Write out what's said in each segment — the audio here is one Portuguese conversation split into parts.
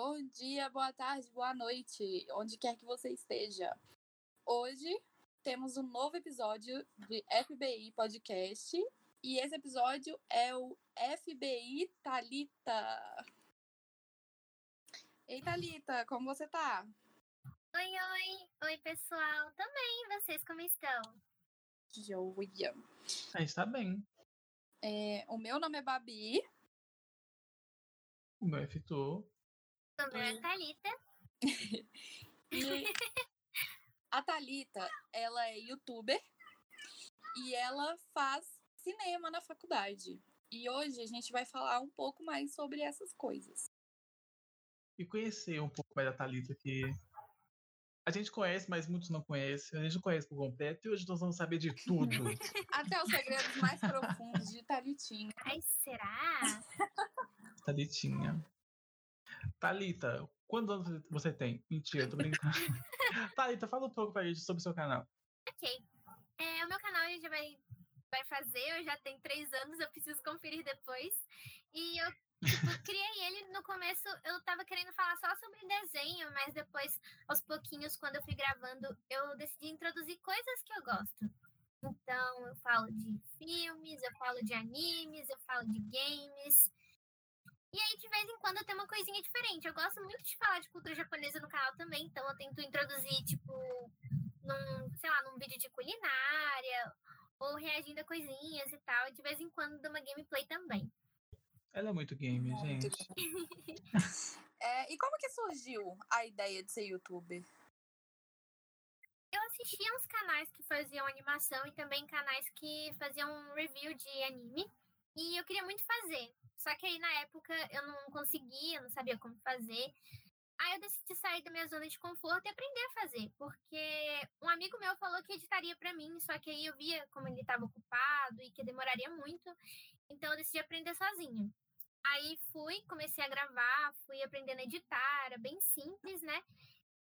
Bom dia, boa tarde, boa noite, onde quer que você esteja. Hoje temos um novo episódio de FBI Podcast e esse episódio é o FBI Talita. Ei, Talita, como você tá? Oi, oi! Oi, pessoal! Também, vocês como estão? Joia. Ah, está bem. É, o meu nome é Babi. O meu é Fitu. Meu é Thalita. E a Thalita, ela é youtuber e ela faz cinema na faculdade. E hoje a gente vai falar um pouco mais sobre essas coisas. E conhecer um pouco mais da Thalita, que a gente conhece, mas muitos não conhecem. A gente não conhece por completo e hoje nós vamos saber de tudo. Até os segredos mais profundos de Thalitinha. Ai, será? Thalitinha. Thalita, quantos anos você tem? Mentira, tô brincando. Thalita, fala um pouco pra gente sobre o seu canal. Ok. É, o meu canal ele já vai, vai fazer, eu já tenho três anos, eu preciso conferir depois. E eu tipo, criei ele no começo, eu tava querendo falar só sobre desenho, mas depois, aos pouquinhos, quando eu fui gravando, eu decidi introduzir coisas que eu gosto. Então, eu falo de filmes, eu falo de animes, eu falo de games. E aí, de vez em quando, eu tenho uma coisinha diferente. Eu gosto muito de falar de cultura japonesa no canal também, então eu tento introduzir, tipo, num, sei lá, num vídeo de culinária, ou reagindo a coisinhas e tal. E de vez em quando dou uma gameplay também. Ela é muito game, Muito gente. É, e como que surgiu a ideia de ser youtuber? Eu assistia uns canais que faziam animação e também canais que faziam review de anime. E eu queria muito fazer. Só que aí na época eu não conseguia, não sabia como fazer. Aí eu decidi sair da minha zona de conforto e aprender a fazer, porque um amigo meu falou que editaria para mim, só que aí eu via como ele estava ocupado e que demoraria muito, então eu decidi aprender sozinha. Aí fui, comecei a gravar, fui aprendendo a editar, era bem simples, né?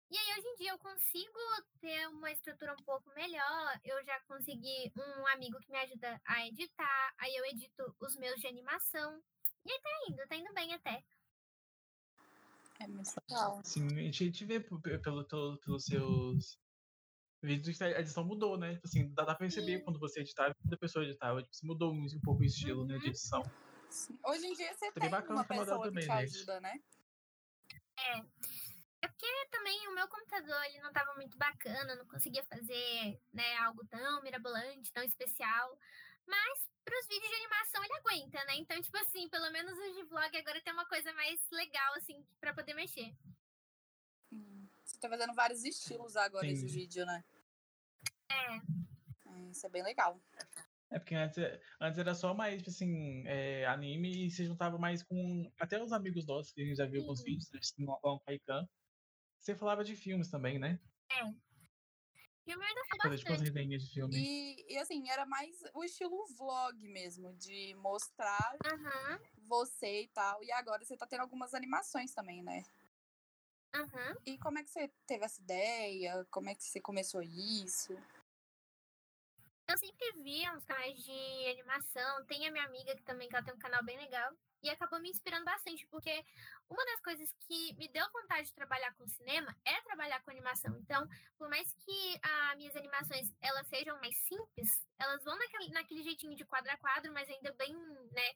E aí hoje em dia eu consigo ter uma estrutura um pouco melhor, eu já consegui um amigo que me ajuda a editar, aí eu edito os meus de animação. E aí tá indo, tá indo bem até. É muito legal. Sim, a gente, vê pelo, pelo, pelos seus vídeos que a edição mudou, né? Tipo assim, dá, dá pra perceber Sim. quando você editava e quando a pessoa editava. Tipo, assim, mudou um, um pouco o estilo né, de edição. Sim. Hoje em dia você Tá tem bem bacana uma pessoa que te também, gente. ajuda, né? É porque também o meu computador ele não estava muito bacana, não conseguia fazer né, algo tão mirabolante, tão especial. Mas para os vídeos de animação ele aguenta, né? Então, tipo assim, pelo menos os de vlog agora tem uma coisa mais legal, assim, para poder mexer. Hum. Você tá fazendo vários estilos agora Sim. esse vídeo, né? É, É, Isso é bem legal. É porque antes, antes era só mais, tipo assim, é, anime e se juntava mais com até os amigos nossos que a gente já viu alguns vídeos, né, assim, lá no Paikan. Você falava de filmes também, né? filme eu ainda Fazer tipo umas bastante. resenhas de filme. E, e, assim, era mais o estilo vlog mesmo, de mostrar Aham, você e tal. E agora você tá tendo algumas animações também, né? aham. E como é que você teve essa ideia? Como é que você começou isso? Eu sempre via uns canais de animação. Tem a minha amiga que também que ela tem um canal bem legal. E acabou me inspirando bastante, porque uma das coisas que me deu vontade de trabalhar com cinema é trabalhar com animação. Então, por mais que as minhas animações elas sejam mais simples, elas vão naquele, naquele jeitinho de quadro a quadro, mas ainda bem, né,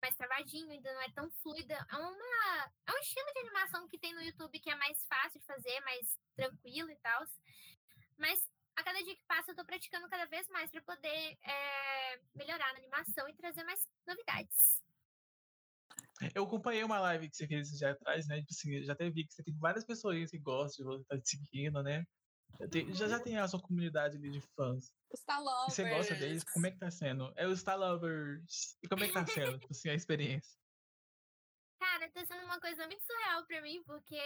mais travadinho, ainda não é tão fluida. É, uma, é um estilo de animação que tem no YouTube que é mais fácil de fazer, mais tranquilo e tal. Mas a cada dia que passa, eu tô praticando cada vez mais para poder é, melhorar na animação e trazer mais novidades. Eu acompanhei uma live que você fez dias atrás, né? Tipo assim, já até vi que você tem várias pessoas que gostam de você, tá te seguindo, né? Já, tem- já, já tem a sua comunidade ali de fãs. Os Talovers. E você gosta deles, como é que tá sendo? É os Star Lovers. E como é que tá sendo, tipo assim, a experiência? Cara, tá sendo uma coisa muito surreal pra mim, porque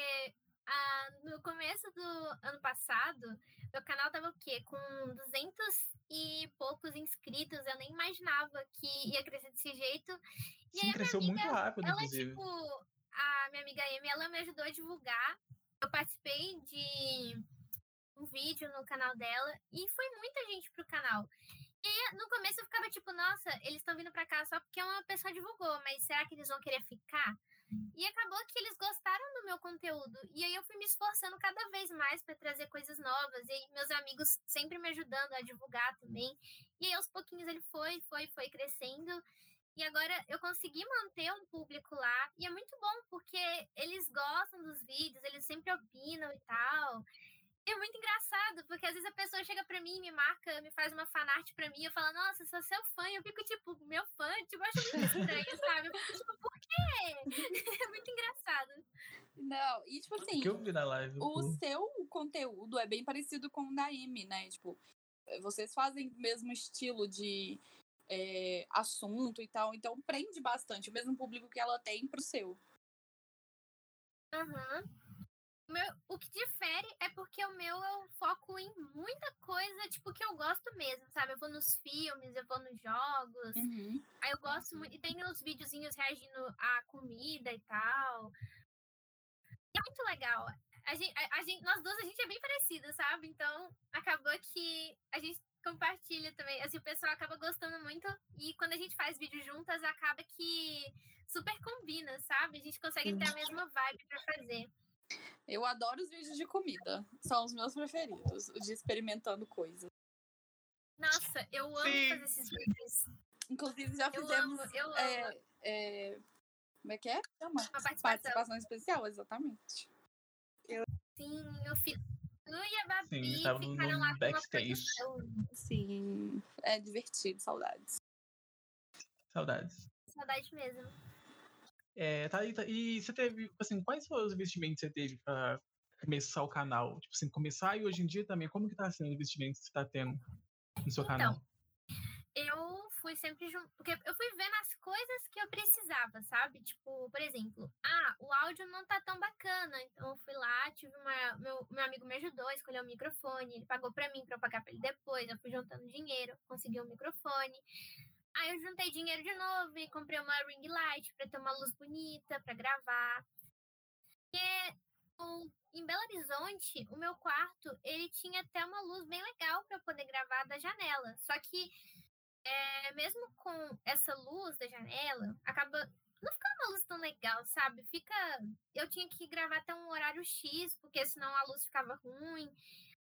ah, no começo do ano passado, meu canal tava o quê? Com 200 e poucos inscritos. Eu nem imaginava que ia crescer desse jeito. E aí, Sim, cresceu muito amiga, rápido, ela, inclusive. tipo, a minha amiga Amy, ela me ajudou a divulgar. Eu participei de um vídeo no canal dela e foi muita gente pro canal. E aí, no começo eu ficava tipo, nossa, eles estão vindo pra cá só porque uma pessoa divulgou, mas será que eles vão querer ficar? E acabou que eles gostaram do meu conteúdo. E aí eu fui me esforçando cada vez mais para trazer coisas novas. E aí meus amigos sempre me ajudando a divulgar também. E aí aos pouquinhos ele foi, foi, foi crescendo. E agora eu consegui manter um público lá. E é muito bom, porque eles gostam dos vídeos, eles sempre opinam e tal. É muito engraçado, porque às vezes a pessoa chega pra mim, me marca, me faz uma fanart pra mim, eu falo, nossa, sou seu fã, e eu fico tipo, meu fã, tipo, acho muito estranho, sabe? Eu fico tipo, por quê? É muito engraçado. Não, e tipo assim, que eu vi na live. o pô. seu conteúdo é bem parecido com o da Amy, né? Tipo, vocês fazem o mesmo estilo de é, assunto e tal, então prende bastante o mesmo público que ela tem pro seu. Aham. O, meu, o que difere é porque o meu eu foco em muita coisa, tipo, que eu gosto mesmo, sabe? Eu vou nos filmes, eu vou nos jogos. Uhum. Aí eu gosto muito. E tem os videozinhos reagindo à comida e tal. E é muito legal. A gente, a, a gente, nós duas, a gente é bem parecida, sabe? Então, acabou que a gente compartilha também. Assim, o pessoal acaba gostando muito. E quando a gente faz vídeo juntas, acaba que super combina, sabe? A gente consegue ter a mesma vibe pra fazer. Eu adoro os vídeos de comida. São os meus preferidos, os de experimentando coisas. Nossa, eu amo Sim. fazer esses vídeos. Inclusive, já Eu fizemos. amo, eu amo. é, é, como é que é? Chama? Uma participação. Participação especial, exatamente. Sim, eu fiz. Tu e a Babi Sim, ficaram no lá backstage. Sim, é divertido, saudades. Saudades. Saudade mesmo. É, Thalita, e você teve, assim, quais foram os investimentos que você teve pra começar o canal? Tipo assim, começar e hoje em dia também, como que tá sendo o investimento que você tá tendo no seu canal? eu fui sempre junto. Porque eu fui vendo as coisas que eu precisava, sabe? Tipo, por exemplo, ah, o áudio não tá tão bacana. Então eu fui lá, tive uma. Meu, meu amigo me ajudou a escolher o microfone. Ele pagou pra mim pra eu pagar pra ele depois. Eu fui juntando dinheiro, consegui um microfone. Aí eu juntei dinheiro de novo e comprei uma ring light pra ter uma luz bonita pra gravar. E o- em Belo Horizonte, o meu quarto, ele tinha até uma luz bem legal eu poder gravar da janela. Só que é, mesmo com essa luz da janela, acaba não ficando uma luz tão legal, sabe? Fica. Eu tinha que gravar até um horário X, porque senão a luz ficava ruim.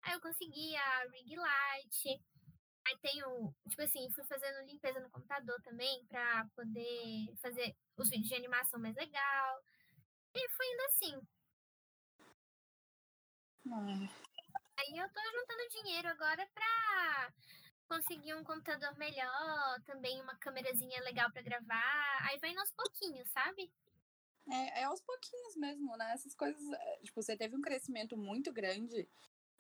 Aí eu consegui a ring light. Aí tenho, tipo assim, fui fazendo limpeza no computador também pra poder fazer os vídeos de animação mais legal. E fui indo assim. Ai, Aí eu tô juntando dinheiro agora pra conseguir um computador melhor, também uma câmerazinha legal pra gravar. Aí vai indo aos pouquinhos, sabe? É, é aos pouquinhos mesmo, né? Essas coisas. é, Tipo, você teve um crescimento muito grande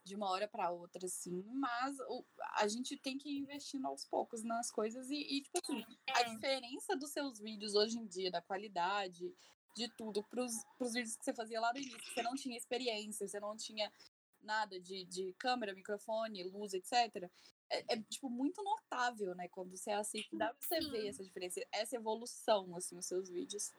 de uma hora pra outra, assim, mas o- a gente tem que ir investindo aos poucos nas coisas e, e, tipo assim, a É. diferença dos seus vídeos hoje em dia, da qualidade, de tudo, pros, pros vídeos que você fazia lá no início, que você não tinha experiência, você não tinha nada de, de câmera, microfone, luz, etc. É, é, tipo, muito notável, né? Quando você assiste, dá pra você ver essa diferença, essa evolução, assim, nos seus vídeos.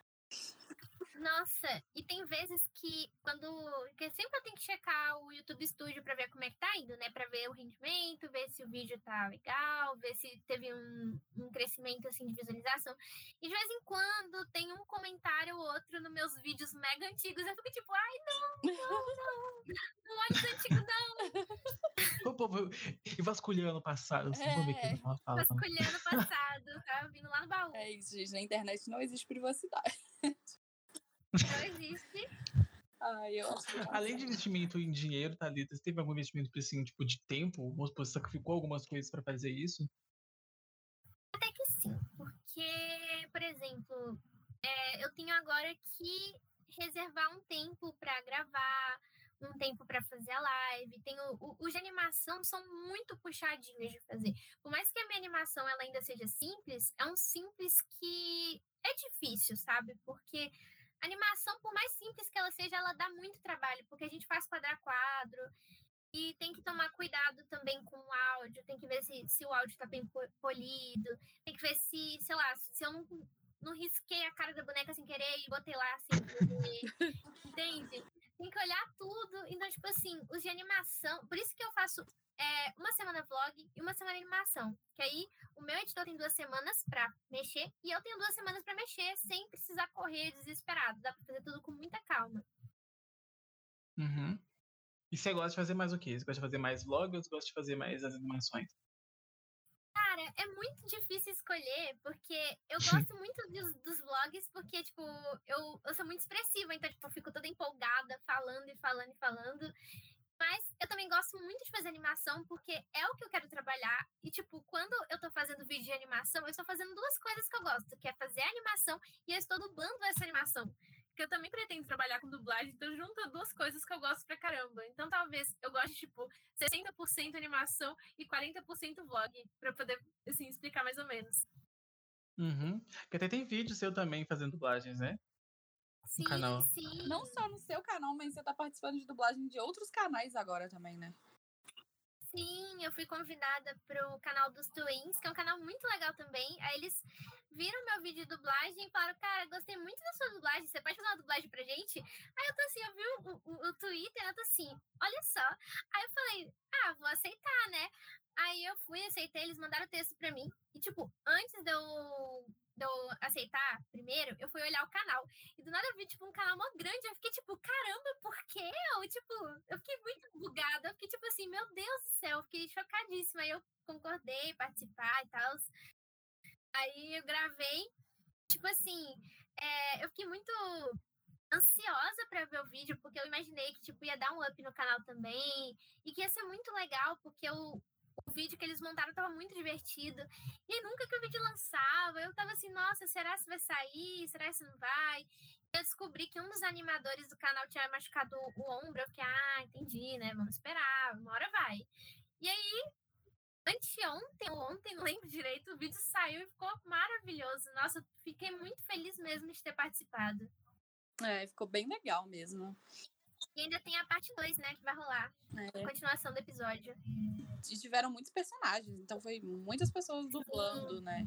Nossa, e tem vezes que quando. Porque sempre eu tenho que checar o YouTube Studio pra ver como é que tá indo, né? Pra ver o rendimento, ver se o vídeo tá legal, ver se teve um, um crescimento assim de visualização. E de vez em quando tem um comentário ou outro nos meus vídeos mega antigos. Eu fico tipo, ai, não, não, não. Não olha os antigos, não. O povo e vasculhando o passado, assim, vamos ver que É. fala. Vasculhando o passado, tá? Vindo lá no baú. É isso, gente. Na internet não existe privacidade. Não existe. Ai, eu Além de investimento em dinheiro, Thalita, você teve algum investimento assim, tipo, de tempo? Você sacrificou algumas coisas pra fazer isso? Até que sim, porque, por exemplo, é, eu tenho agora que reservar um tempo para gravar, um tempo para fazer a live. Tenho, o- os de animação são muito puxadinhos de fazer. Por mais que a minha animação ela ainda seja simples, é um simples que é difícil, sabe? Porque a animação, por mais simples que ela seja, ela dá muito trabalho, porque a gente faz quadrar quadro. E tem que tomar cuidado também com o áudio, tem que ver se, se o áudio está bem po- polido, tem que ver se, sei lá, se eu não, não risquei a cara da boneca sem querer e botei lá assim, entende? Tem que olhar tudo. Então, tipo assim, os de animação, por isso que eu faço é, uma semana vlog e uma semana animação. Que aí o meu editor tem duas semanas pra mexer e eu tenho duas semanas pra mexer sem precisar correr desesperado, dá pra fazer tudo com muita calma. Uhum. E você gosta de fazer mais o quê? Você gosta de fazer mais vlog ou você gosta de fazer mais as animações? É muito difícil escolher, porque eu gosto muito dos, dos vlogs, porque, tipo, eu, eu sou muito expressiva, então, tipo, eu fico toda empolgada, falando e falando e falando. Mas eu também gosto muito de fazer animação, porque é o que eu quero trabalhar. E, tipo, quando eu tô fazendo vídeo de animação, eu estou fazendo duas coisas que eu gosto, que é fazer animação e eu estou dublando essa animação. Porque eu também pretendo trabalhar com dublagem, então junta duas coisas que eu gosto pra caramba. Então talvez eu goste, tipo, 60% animação e 40% vlog, pra poder, assim, explicar mais ou menos. Uhum. Porque até tem vídeo seu também fazendo dublagens, né? Sim, canal. sim. Não só no seu canal, mas você tá participando de dublagem de outros canais agora também, né? Sim, eu fui convidada pro canal dos Twins, que é um canal muito legal também. Aí eles viram meu vídeo de dublagem e falaram, cara, gostei muito da sua dublagem, você pode fazer uma dublagem pra gente? Aí eu tô assim, eu vi o, o, o Twitter, eu tô assim, olha só. Aí eu falei, ah, vou aceitar, né? Aí eu fui, aceitei, eles mandaram o texto pra mim. E, tipo, antes de eu, de eu aceitar primeiro, eu fui olhar o canal. E do nada eu vi, tipo, um canal mó grande. Eu fiquei, tipo, caramba, por quê? Eu, tipo, eu fiquei muito bugada. Eu fiquei, tipo assim, meu Deus do céu, eu fiquei chocadíssima. Aí eu concordei participar e tal. Aí eu gravei. Tipo assim, é, eu fiquei muito ansiosa para ver o vídeo, porque eu imaginei que, tipo, ia dar um up no canal também. E que ia ser muito legal, porque eu, o vídeo que eles montaram tava muito divertido. E nunca que o vídeo lançava, eu tava assim, nossa, será se vai sair? Será se não vai? Eu descobri que um dos animadores do canal tinha machucado o ombro. Eu fiquei, ah, entendi, né? Vamos esperar, uma hora vai. E aí, anteontem ou ontem, não lembro direito, o vídeo saiu e ficou maravilhoso. Nossa, fiquei muito feliz mesmo de ter participado. É, ficou bem legal mesmo. E ainda tem a parte 2, né, que vai rolar. É. A continuação do episódio. E tiveram muitos personagens, então foi muitas pessoas dublando, né?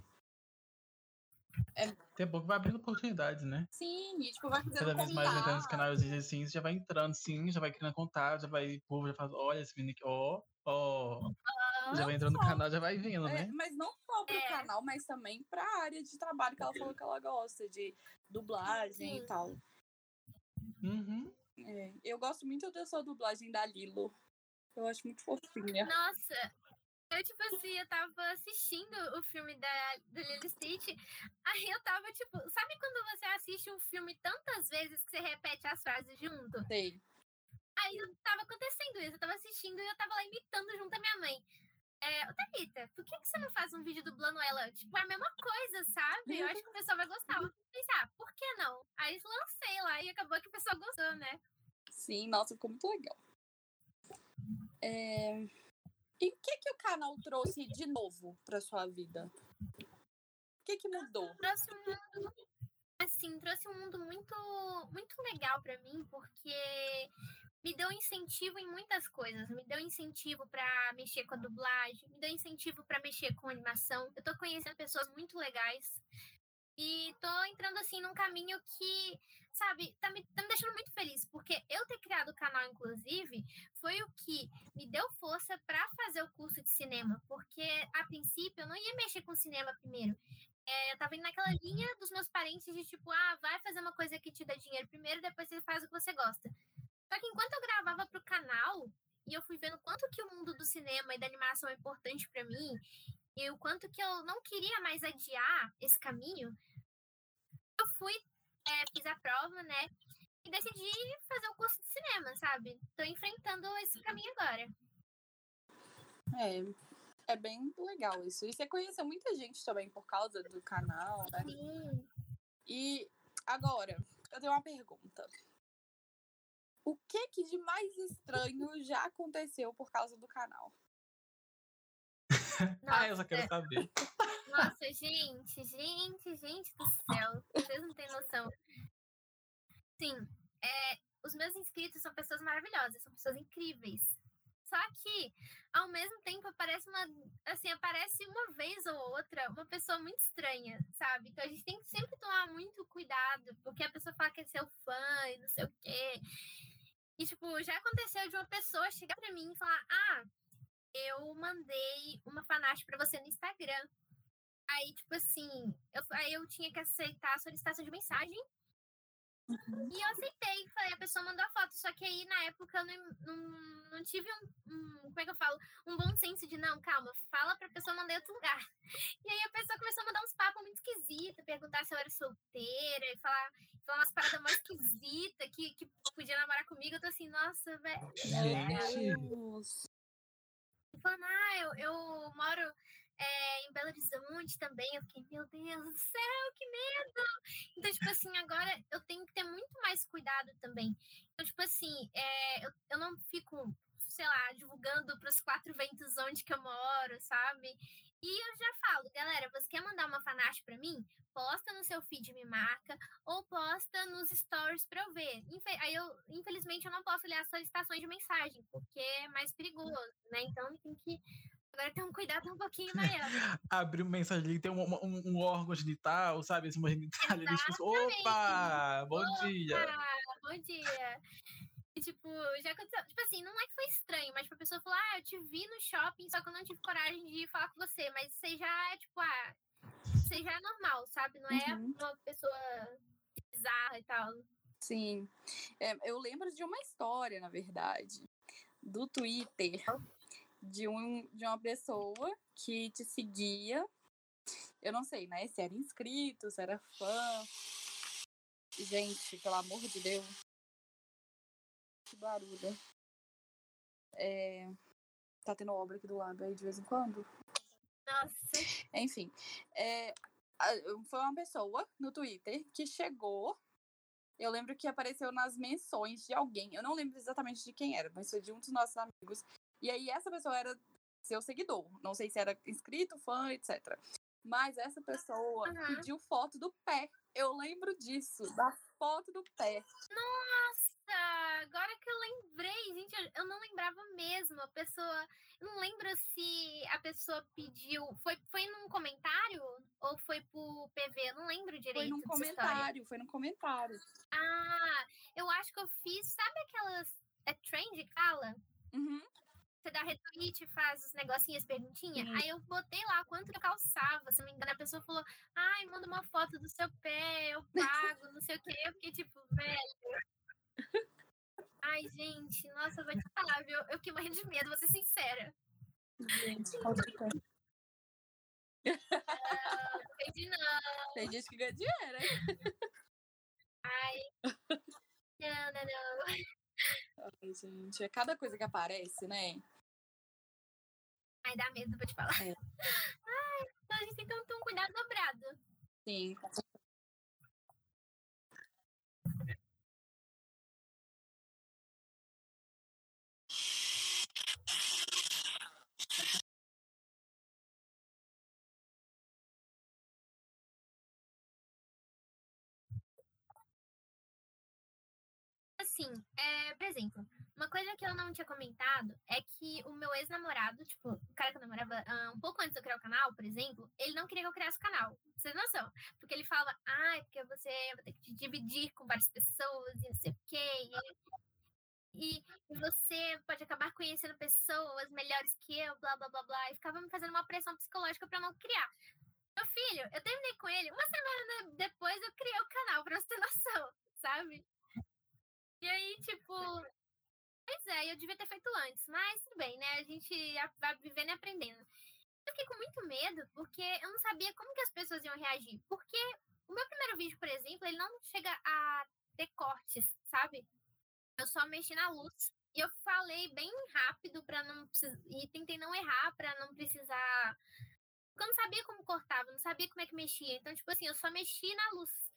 Tem bom que vai abrindo oportunidades, né? Sim, e tipo, vai fazendo Cada vez mais entrando nos contato. canais assim, você já vai entrando, sim, já vai querendo contar, já vai, o povo já fala, olha esse menino aqui, ó, ó. Já vai entrando no canal, já vai vindo, É, né? mas não só pro É. canal, mas também pra área de trabalho que ela falou que ela gosta, de dublagem e Sim. tal. Uhum. É, eu gosto muito da sua dublagem da Lilo. Eu acho muito fofinha. Nossa, eu, tipo assim, eu tava assistindo o filme da, da Lily Stitch, aí eu tava, tipo, sabe quando você assiste um filme tantas vezes que você repete as frases junto? Sei. Aí eu tava acontecendo isso, eu tava assistindo e eu tava lá imitando junto à minha mãe. É, ô Thalita, por que, que você não faz um vídeo dublando ela? Tipo, é a mesma coisa, sabe? Eu acho que o pessoal vai gostar. Eu pensei, ah, por que não? Aí lancei lá e acabou que o pessoal gostou, né? Sim, nossa, ficou muito legal. É, E o que, que o canal trouxe de novo pra sua vida? O que, que mudou? trouxe um mundo assim trouxe um mundo muito muito legal pra mim porque me deu incentivo em muitas coisas me deu incentivo pra mexer com a dublagem me deu incentivo pra mexer com animação eu tô conhecendo pessoas muito legais e tô entrando assim num caminho que sabe tá me, tá me deixando muito feliz porque eu ter criado o canal inclusive foi o que me deu força pra fazer o curso de cinema porque a princípio eu não ia mexer com cinema primeiro é, eu tava indo naquela linha dos meus parentes de tipo, ah, vai fazer uma coisa que te dá dinheiro primeiro, depois você faz o que você gosta. Só que enquanto eu gravava pro canal, e eu fui vendo quanto que o mundo do cinema e da animação é importante pra mim, e o quanto que eu não queria mais adiar esse caminho, eu fui, é, fiz a prova, né? E decidi fazer o curso de cinema, sabe? Tô enfrentando esse caminho agora. É, é bem legal isso. E você conheceu muita gente também por causa do canal, né? Sim. E agora, eu tenho uma pergunta. O que que de mais estranho já aconteceu por causa do canal? Ah, eu só Nossa, quero saber. Nossa, gente, gente, gente do céu. Vocês não têm noção. Sim, é, os meus inscritos são pessoas maravilhosas, são pessoas incríveis. Só que, ao mesmo tempo, aparece uma. Assim, aparece uma vez ou outra uma pessoa muito estranha, sabe? Então a gente tem que sempre tomar muito cuidado, porque a pessoa fala que é seu fã e não sei o quê. E, tipo, já aconteceu de uma pessoa chegar pra mim e falar: Ah, eu mandei uma fanart pra você no Instagram. Aí, tipo assim, eu, aí eu tinha que aceitar a solicitação de mensagem. Uhum. E eu aceitei, falei, a pessoa mandou a foto. Só que aí, na época, eu não, não, não tive um, um, Como é que eu falo? Um bom senso de, não, calma, fala pra pessoa mandar em outro lugar. E aí a pessoa começou a mandar uns papos muito esquisitos, perguntar se eu era solteira, e falar, falar umas paradas mais esquisitas que, que podia namorar comigo. Eu tô assim, nossa, velho. Gente. Falando, ah, eu, eu moro é, em Belo Horizonte também. Eu fiquei, meu Deus do céu, que medo! Então, tipo assim, agora eu tenho que ter muito mais cuidado também. Então, tipo assim, é, eu, eu não fico, sei lá, divulgando para os quatro ventos onde que eu moro, sabe? E eu já falo, galera, você quer mandar uma fanart para mim? Posta no seu feed me marca ou posta nos stories para eu ver. Aí eu, infelizmente, eu não posso ler as solicitações de mensagem, porque é mais perigoso, né? Então tem que agora ter um cuidado um pouquinho maior. Abrir uma mensagem ali, tem um, um, um órgão genital, sabe? Esse genital ali, opa, bom Opa, dia. Bom dia. E, tipo, já aconteceu. Tipo assim, não é que foi estranho, mas tipo, a pessoa falou: Ah, eu te vi no shopping, só que eu não tive coragem de falar com você. Mas você já é, tipo, ah, você já é normal, sabe? Não é Uhum. uma pessoa bizarra e tal. Sim. É, eu lembro de uma história, na verdade, do Twitter, de, um, de uma pessoa que te seguia. Eu não sei, né? Se era inscrito, se era fã. Gente, pelo amor de Deus. Que barulho. É, tá tendo obra aqui do lado aí de vez em quando? Nossa. Enfim, é, foi uma pessoa no Twitter que chegou. Eu lembro que apareceu nas menções de alguém. Eu não lembro exatamente de quem era, mas foi de um dos nossos amigos. E aí essa pessoa era seu seguidor. Não sei se era inscrito, fã, etc. Mas essa pessoa Aham. pediu foto do pé. Eu lembro disso, da foto do pé. Nossa, agora que eu lembrei, gente, eu- não lembrava mesmo. A pessoa. Eu não lembro se a pessoa pediu. Foi, foi num comentário ou foi pro PV? Eu não lembro direito. Foi num dessa história. comentário, foi num comentário. Ah, eu acho que eu fiz. Sabe aquelas. É trend que fala? Uhum. Você dá retweet e faz os negocinhos, perguntinha. Sim. Aí eu botei lá quanto eu calçava. Se não me engano, a pessoa falou: ai, manda uma foto do seu pé, eu pago, não sei o quê. Eu fiquei tipo, velho. Ai, gente, nossa, eu vou te falar, viu? Eu fiquei morrendo de medo, vou ser sincera. Gente, do pé. Não entendi, não. Tem gente que ganha dinheiro, hein? Ai. Não, não, não. Ai, gente, é cada coisa que aparece, né? Ai, dá medo, vou te falar. É. Ai, então a gente tem que ter um cuidado dobrado. Sim. Assim, é, por exemplo, uma coisa que eu não tinha comentado é que o meu ex-namorado, tipo, o cara que eu namorava ah, um pouco antes de eu criar o canal, por exemplo, ele não queria que eu criasse o canal. Vocês não noção? Porque ele falava, ah, é porque você vai ter que te dividir com várias pessoas e não sei o quê. E, você pode acabar conhecendo pessoas melhores que eu, blá, blá, blá, blá. E ficava me fazendo uma pressão psicológica eu não criar. Meu filho, eu terminei com ele, uma semana depois eu criei o canal, pra você ter noção, sabe? E aí, tipo. Pois é, eu devia ter feito antes, mas tudo bem, né? A gente vai vivendo e aprendendo. Eu fiquei com muito medo porque eu não sabia como que as pessoas iam reagir. Porque o meu primeiro vídeo, por exemplo, ele não chega a ter cortes, sabe? Eu só mexi na luz. E eu falei bem rápido para não precisar. E tentei não errar para não precisar. Porque eu não sabia como cortava, não sabia como é que mexia. Então, tipo assim, eu só mexi na luz.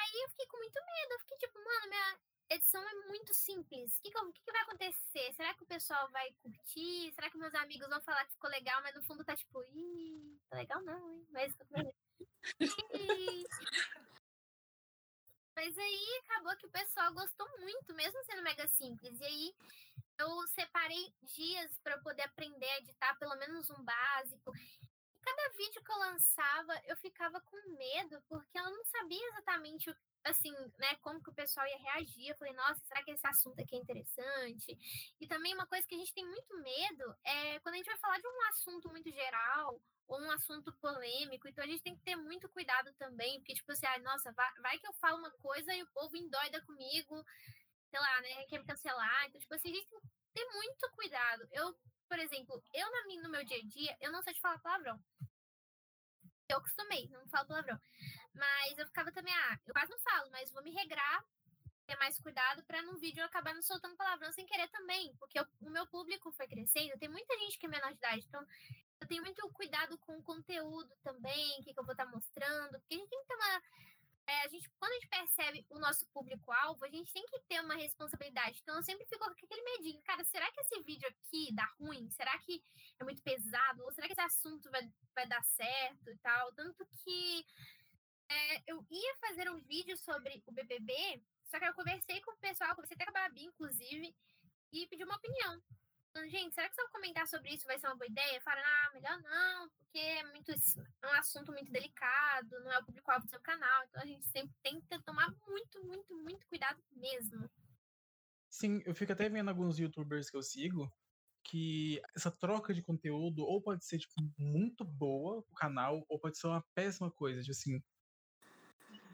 Aí eu fiquei com muito medo. Eu fiquei tipo, mano, minha edição é muito simples. O que, que, que vai acontecer? Será que o pessoal vai curtir? Será que meus amigos vão falar que ficou legal, mas no fundo tá tipo, ih, tá legal não, hein? Mas tô. Mas aí acabou que o pessoal gostou muito, mesmo sendo mega simples. E aí eu separei dias para poder aprender a editar pelo menos um básico. Cada vídeo que eu lançava, eu ficava com medo, porque eu não sabia exatamente assim, né, como que o pessoal ia reagir. Eu falei, nossa, será que esse assunto aqui é interessante? E também uma coisa que a gente tem muito medo é quando a gente vai falar de um assunto muito geral ou um assunto polêmico. Então a gente tem que ter muito cuidado também, porque, tipo assim, ah, nossa, vai, vai, que eu falo uma coisa e o povo endoida comigo, sei lá, né? Quer me cancelar. Então, tipo assim, a gente tem que ter muito cuidado. Eu, por exemplo, eu na, no meu dia a dia, eu não sei de falar palavrão. Eu acostumei, não falo palavrão. Mas eu ficava também, ah, eu quase não falo, mas vou me regrar ter mais cuidado para no vídeo eu acabar não soltando palavrão sem querer também, porque eu, o meu público foi crescendo, tem muita gente que é menor de idade, então eu tenho muito cuidado com o conteúdo também, o que, que eu vou estar tá mostrando, porque a gente tem que ter uma. É, a gente, quando a gente percebe o nosso público-alvo, a gente tem que ter uma responsabilidade. Então, eu sempre fico com aquele medinho, cara, será que esse vídeo aqui dá ruim? Será que é muito pesado? Ou será que esse assunto vai, vai dar certo e tal? Tanto que é, eu ia fazer um vídeo sobre o BBB só que eu conversei com o pessoal, conversei até com a Babi, inclusive, e pedi uma opinião. Falando, gente, será que se eu comentar sobre isso vai ser uma boa ideia? Falaram, ah, melhor não, porque é, muito, é um assunto muito delicado, não é o público-alvo do seu canal. Então a gente sempre que tomar muito, muito, muito cuidado mesmo. Sim, eu fico até vendo alguns youtubers que eu sigo que essa troca de conteúdo ou pode ser tipo, muito boa pro canal, ou pode ser uma péssima coisa. Tipo assim,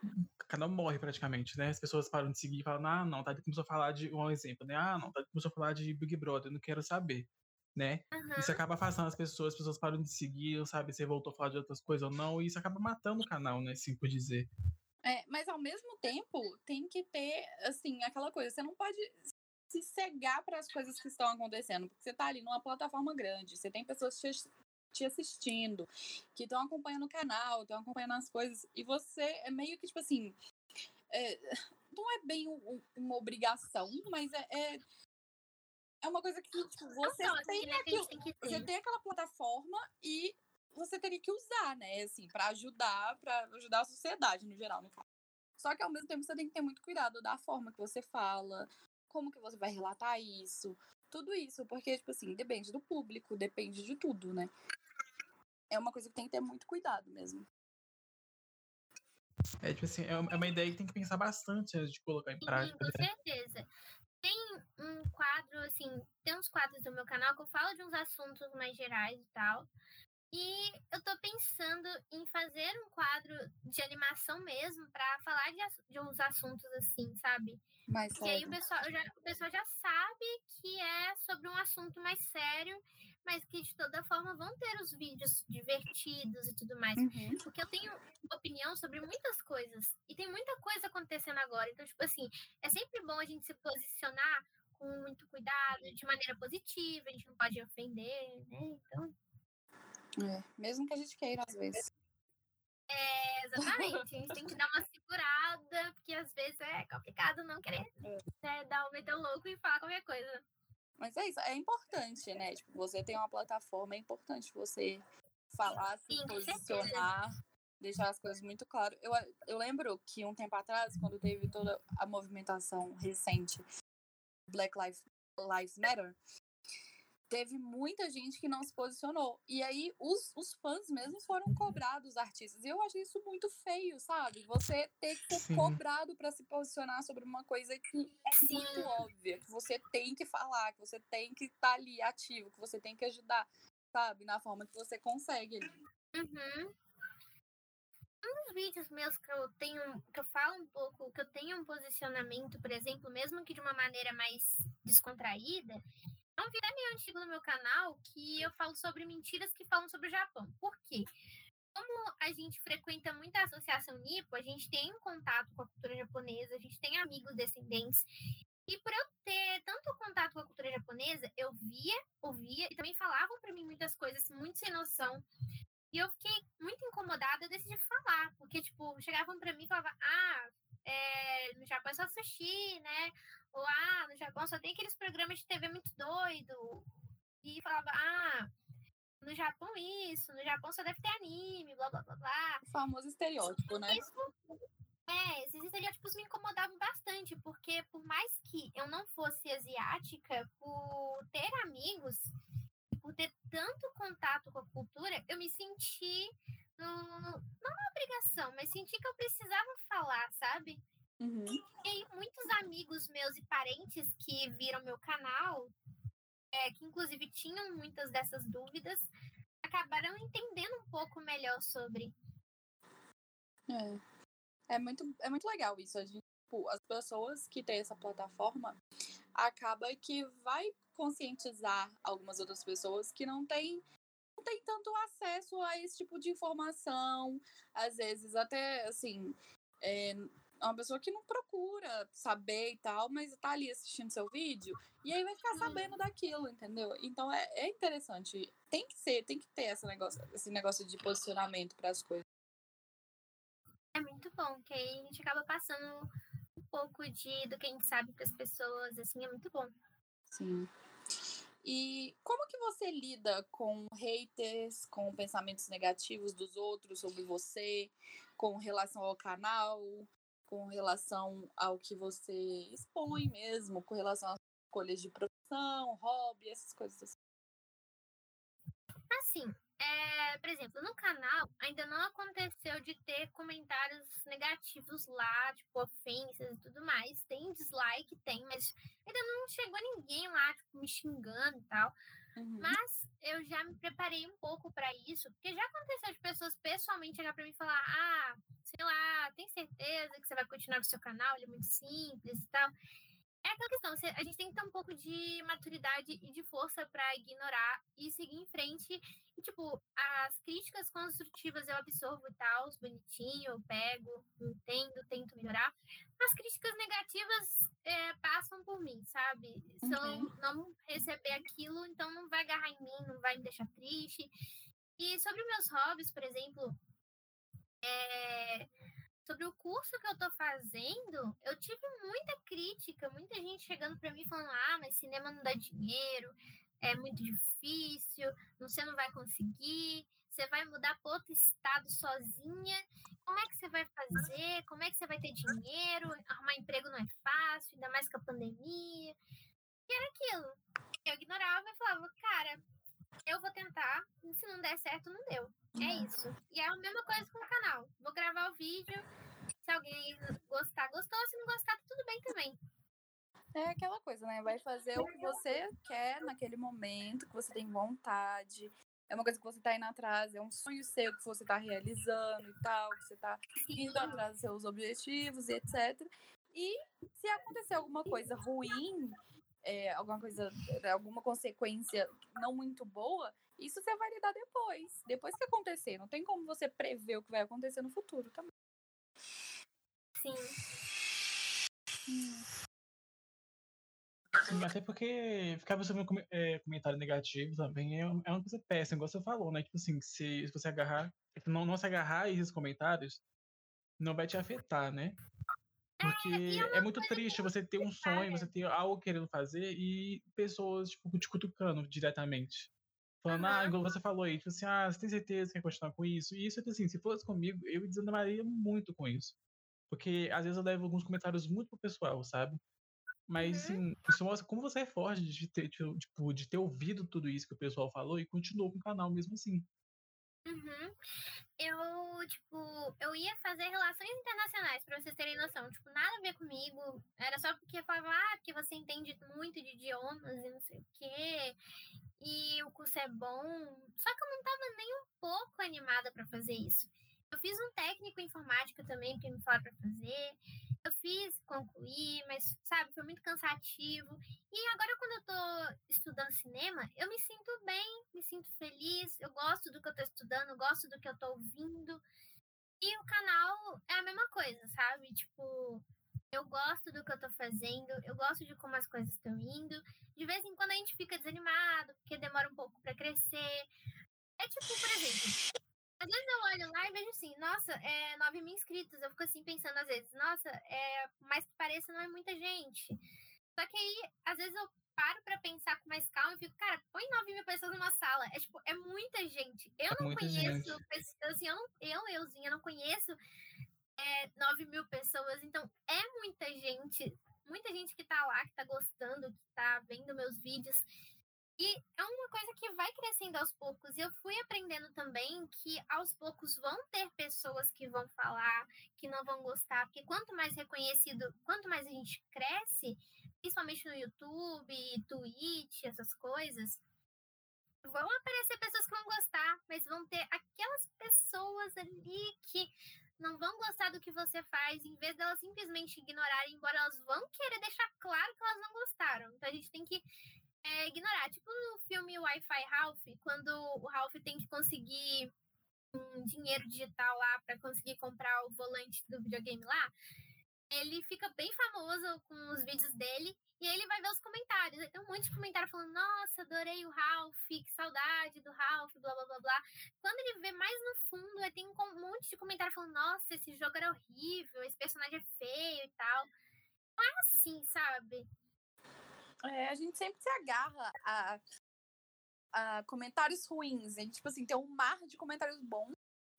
o canal morre praticamente, né? As pessoas param de seguir e falam, ah, não, tá começou a falar de um exemplo, né? Ah, não, tá começou a falar de Big Brother, não quero saber, né? Uhum. Isso acaba afastando as pessoas, as pessoas param de seguir, não sabe se voltou a falar de outras coisas ou não, e isso acaba matando o canal, né? Assim por dizer. É, mas ao mesmo tempo, tem que ter, assim, aquela coisa, você não pode se cegar para as coisas que estão acontecendo, porque você tá ali numa plataforma grande, você tem pessoas te, te assistindo, que estão acompanhando o canal, estão acompanhando as coisas, e você é meio que, tipo assim, é, não é bem um, uma obrigação, mas é, é, é uma coisa que tipo, você não, tem, né, aquilo, tem que você tem aquela plataforma e você teria que usar, né, assim, para ajudar, para ajudar a sociedade no geral, no caso. Só que ao mesmo tempo você tem que ter muito cuidado da forma que você fala, como que você vai relatar isso, tudo isso, porque tipo assim, depende do público, depende de tudo, né? É uma coisa que tem que ter muito cuidado mesmo. É, tipo assim, é, é uma ideia que tem que pensar bastante antes de colocar em prática. Sim, com né? certeza. Tem um quadro, assim, tem uns quadros do meu canal que eu falo de uns assuntos mais gerais e tal. E eu tô pensando em fazer um quadro de animação mesmo para falar de, de uns assuntos assim, sabe? Mais e aí o pessoal, já, o pessoal já sabe que é sobre um assunto mais sério mas que de toda forma vão ter os vídeos divertidos e tudo mais. Uhum. Porque eu tenho opinião sobre muitas coisas. E tem muita coisa acontecendo agora. Então, tipo assim, é sempre bom a gente se posicionar com muito cuidado, de maneira positiva, a gente não pode ofender, né? Então. É, mesmo que a gente queira, às vezes. É, exatamente. A gente tem que dar uma segurada, porque às vezes é complicado não querer né, dar o meter louco e falar qualquer coisa. Mas é isso, é importante, né? Tipo, você tem uma plataforma, é importante você falar, se Sim, posicionar, deixar as coisas muito claras. Eu, eu lembro que um tempo atrás, quando teve toda a movimentação recente Black Lives, Lives Matter, teve muita gente que não se posicionou. E aí os, os fãs mesmo foram cobrados, os artistas. E eu achei isso muito feio, sabe? Você ter que ser Sim. cobrado para se posicionar sobre uma coisa que é Sim. muito óbvia, que você tem que falar, que você tem que estar tá ali ativo, que você tem que ajudar, sabe? Na forma que você consegue. Uhum. Um dos vídeos meus que eu tenho, que eu falo um pouco, que eu tenho um posicionamento, por exemplo, mesmo que de uma maneira mais descontraída, é um vídeo antigo no meu canal que eu falo sobre mentiras que falam sobre o Japão. Por quê? Como a gente frequenta muito a Associação Nipo, a gente tem um contato com a cultura japonesa, a gente tem amigos descendentes. E por eu ter tanto contato com a cultura japonesa, eu via, ouvia e também falavam para mim muitas coisas muito sem noção. E eu fiquei muito incomodada, eu decidi falar, porque, tipo, chegavam para mim e falavam, ah, é, no Japão é só sushi, né? Ah, no Japão só tem aqueles programas de TV muito doido. E falava, ah, no Japão isso, no Japão só deve ter anime, blá, blá, blá, blá. O famoso estereótipo, né? Isso, é, esses estereótipos me incomodavam bastante, porque por mais que eu não fosse asiática, por ter amigos, por ter tanto contato com a cultura, eu me senti no, não uma obrigação, mas senti que eu precisava falar, sabe? Uhum. E muitos amigos meus e parentes que viram meu canal, é, que inclusive tinham muitas dessas dúvidas, acabaram entendendo um pouco melhor sobre. É. É muito, é muito legal isso. A gente, tipo, as pessoas que têm essa plataforma acaba que vai conscientizar algumas outras pessoas que não têm não tem tanto acesso a esse tipo de informação, às vezes até assim, é uma pessoa que não procura saber e tal, mas tá ali assistindo seu vídeo e aí vai ficar sabendo daquilo, entendeu? Então é, é interessante. Tem que ser, tem que ter esse negócio, esse negócio de posicionamento para as coisas. É muito bom, que aí a gente acaba passando um pouco de do que a gente sabe para as pessoas, assim, é muito bom. Sim. E como que você lida com haters, com pensamentos negativos dos outros sobre você, com relação ao canal, com relação ao que você expõe mesmo, com relação às escolhas de profissão, hobby, essas coisas assim? Assim, é, por exemplo, no canal ainda não aconteceu de ter comentários negativos lá, tipo, ofensas e tudo mais. Tem dislike, tem, mas ainda não chegou ninguém lá, tipo, me xingando e tal. Uhum. Mas eu já me preparei um pouco para isso, porque já aconteceu de pessoas pessoalmente chegar para mim e falar: ah, sei lá, tem certeza que você vai continuar com o seu canal? Ele é muito simples e tal. É aquela questão, a gente tem que ter um pouco de maturidade e de força para ignorar e seguir em frente. E, tipo, as críticas construtivas eu absorvo e tal, bonitinho, eu pego, entendo, tento melhorar. As críticas negativas é, passam por mim, sabe? Se eu não receber aquilo, então não vai agarrar em mim, não vai me deixar triste. E sobre meus hobbies, por exemplo, é sobre o curso que eu tô fazendo, eu tive muita crítica, muita gente chegando para mim falando: ah, mas cinema não dá dinheiro, é muito difícil, você não vai conseguir, você vai mudar para outro estado sozinha, como é que você vai fazer? Como é que você vai ter dinheiro? Arrumar emprego não é fácil, ainda mais com a pandemia. E era aquilo. Eu ignorava e falava, cara, eu vou tentar, se não der certo, não deu. É isso. E é a mesma coisa com o canal. Vou gravar o vídeo. Se alguém gostar, gostou. Se não gostar, tá tudo bem também. É aquela coisa, né? Vai fazer o que você quer naquele momento, que você tem vontade. É uma coisa que você tá indo atrás, é um sonho seu que você tá realizando e tal, que você tá indo atrás dos seus objetivos e etc. E se acontecer alguma coisa ruim, é, alguma coisa, alguma consequência não muito boa, isso você vai lidar depois. Depois que acontecer. Não tem como você prever o que vai acontecer no futuro também. Sim. Hum. Sim, até porque ficar recebendo é, comentário negativo também é, é uma coisa péssima, igual você falou, né? Tipo assim, se, se você agarrar, não, não se agarrar a esses comentários, não vai te afetar, né? Porque é, é muito triste você ter um sonho, você ter algo querendo fazer e pessoas, tipo, te cutucando diretamente. Falando, uhum. ah, igual você falou aí, tipo assim, ah, você tem certeza que quer continuar com isso? E isso, assim, se fosse comigo, eu desanimaria muito com isso. Porque às vezes eu levo alguns comentários muito pro pessoal, sabe? Mas, assim, isso mostra como você é forte de ter, tipo, de ter ouvido tudo isso que o pessoal falou e continuou com o canal mesmo assim. Uhum. Eu, tipo, eu ia fazer relações internacionais, pra vocês terem noção. Tipo, nada a ver comigo. Era só porque eu falava, ah, porque você entende muito de idiomas e não sei o quê. E o curso é bom. Só que eu não tava nem um pouco animada para fazer isso. Eu fiz um técnico em informática também, porque me falaram para fazer. Eu fiz, concluí, mas, sabe, foi muito cansativo. E agora, quando eu tô estudando cinema, eu me sinto bem, me sinto feliz, eu gosto do que eu tô estudando, gosto do que eu tô ouvindo. E o canal é a mesma coisa, sabe? Tipo, eu gosto do que eu tô fazendo, eu gosto de como as coisas estão indo. De vez em quando a gente fica desanimado, porque demora um pouco para crescer. É tipo, por exemplo, às vezes eu olho lá e vejo assim, nossa, é 9 mil inscritos. Eu fico assim pensando às vezes, nossa, é, mais que pareça, não é muita gente. Só que aí, às vezes eu paro para pensar com mais calma e fico, cara, põe 9 mil pessoas numa sala. É tipo, é muita gente. Eu é não conheço, gente. assim, eu, não, eu, euzinha, não conheço é, 9 mil pessoas. Então, é muita gente. Muita gente que tá lá, que tá gostando, que tá vendo meus vídeos. E é uma coisa que vai crescendo aos poucos. E eu fui aprendendo também que aos poucos vão ter pessoas que vão falar, que não vão gostar. Porque quanto mais reconhecido, quanto mais a gente cresce, principalmente no YouTube, Twitch, essas coisas, vão aparecer pessoas que vão gostar, mas vão ter aquelas pessoas ali que não vão gostar do que você faz, em vez delas simplesmente ignorarem, embora elas vão querer deixar claro que elas não gostaram. Então a gente tem que é, ignorar. Tipo no filme Wi-Fi Ralph, quando o Ralph tem que conseguir um dinheiro digital lá para conseguir comprar o volante do videogame lá, ele fica bem famoso com os vídeos dele e ele vai ver os comentários. Aí tem um monte de comentário falando: Nossa, adorei o Ralph, que saudade do Ralph, blá blá blá blá. Quando ele vê mais no fundo, aí tem um monte de comentário falando: Nossa, esse jogo era horrível, esse personagem é feio e tal. Não é assim, sabe? É, a gente sempre se agarra a, a comentários ruins. A gente, tipo assim, tem um mar de comentários bons.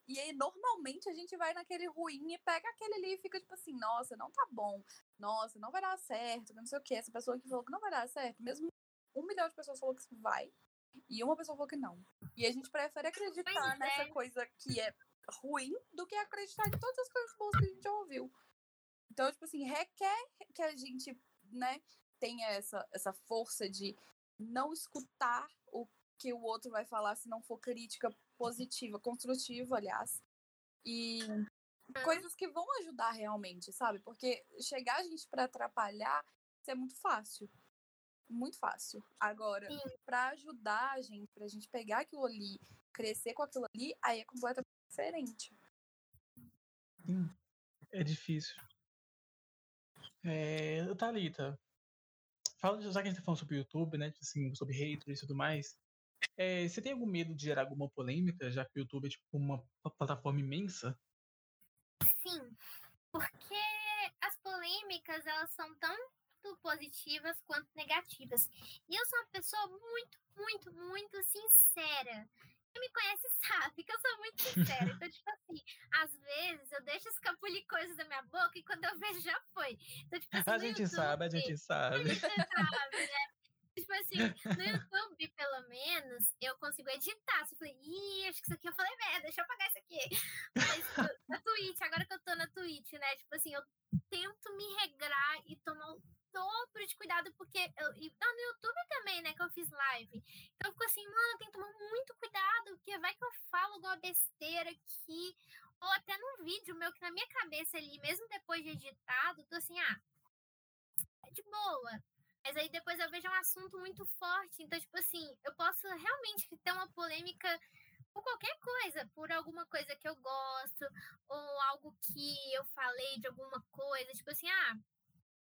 E aí, normalmente, a gente vai naquele ruim e pega aquele ali e fica tipo assim, nossa, não tá bom. Nossa, não vai dar certo, não sei o que. Essa pessoa que falou que não vai dar certo, mesmo um milhão de pessoas falou que vai, e uma pessoa falou que não. E a gente prefere acreditar Pois nessa é. coisa que é ruim do que acreditar em todas as coisas boas que a gente já ouviu. Então, tipo assim, requer que a gente, né, tenha essa, essa força de não escutar o que o outro vai falar se não for crítica positiva, construtiva, aliás. E coisas que vão ajudar realmente, sabe? Porque chegar a gente para atrapalhar, isso é muito fácil. Muito fácil. Agora, para ajudar a gente, pra gente pegar aquilo ali, crescer com aquilo ali, aí é completamente diferente. Sim, é difícil. É, Thalita, fala, já que a gente tá falando sobre o YouTube, né? Assim, sobre haters e tudo mais. é, você tem algum medo de gerar alguma polêmica, já que o YouTube é tipo uma plataforma imensa? Sim, porque as polêmicas, elas são tanto positivas quanto negativas. E eu sou uma pessoa muito, muito, muito sincera. Quem me conhece sabe que eu sou muito sincera. Então, tipo assim, às vezes eu deixo escapulir coisas da minha boca e quando eu vejo já foi. Então, tipo assim, A gente sabe, a YouTube, gente sabe. você sabe, né? Tipo assim, no YouTube, pelo menos, eu consigo editar. Se eu falei, ih, acho que isso aqui eu falei merda, deixa eu apagar isso aqui. Mas no- na Twitch, agora que eu tô na Twitch, né? Tipo assim, eu tento me regrar e tomar o dobro de cuidado, porque eu. E no YouTube também, né? Que eu fiz live. Então eu fico assim, mano, eu tenho que tomar muito cuidado, porque vai que eu falo alguma besteira aqui. Ou até num vídeo meu que na minha cabeça ali, mesmo depois de editado, tô assim, ah, é de boa. Mas aí depois eu vejo um assunto muito forte. Então, tipo assim, eu posso realmente ter uma polêmica por qualquer coisa, por alguma coisa que eu gosto, ou algo que eu falei de alguma coisa. Tipo assim, ah,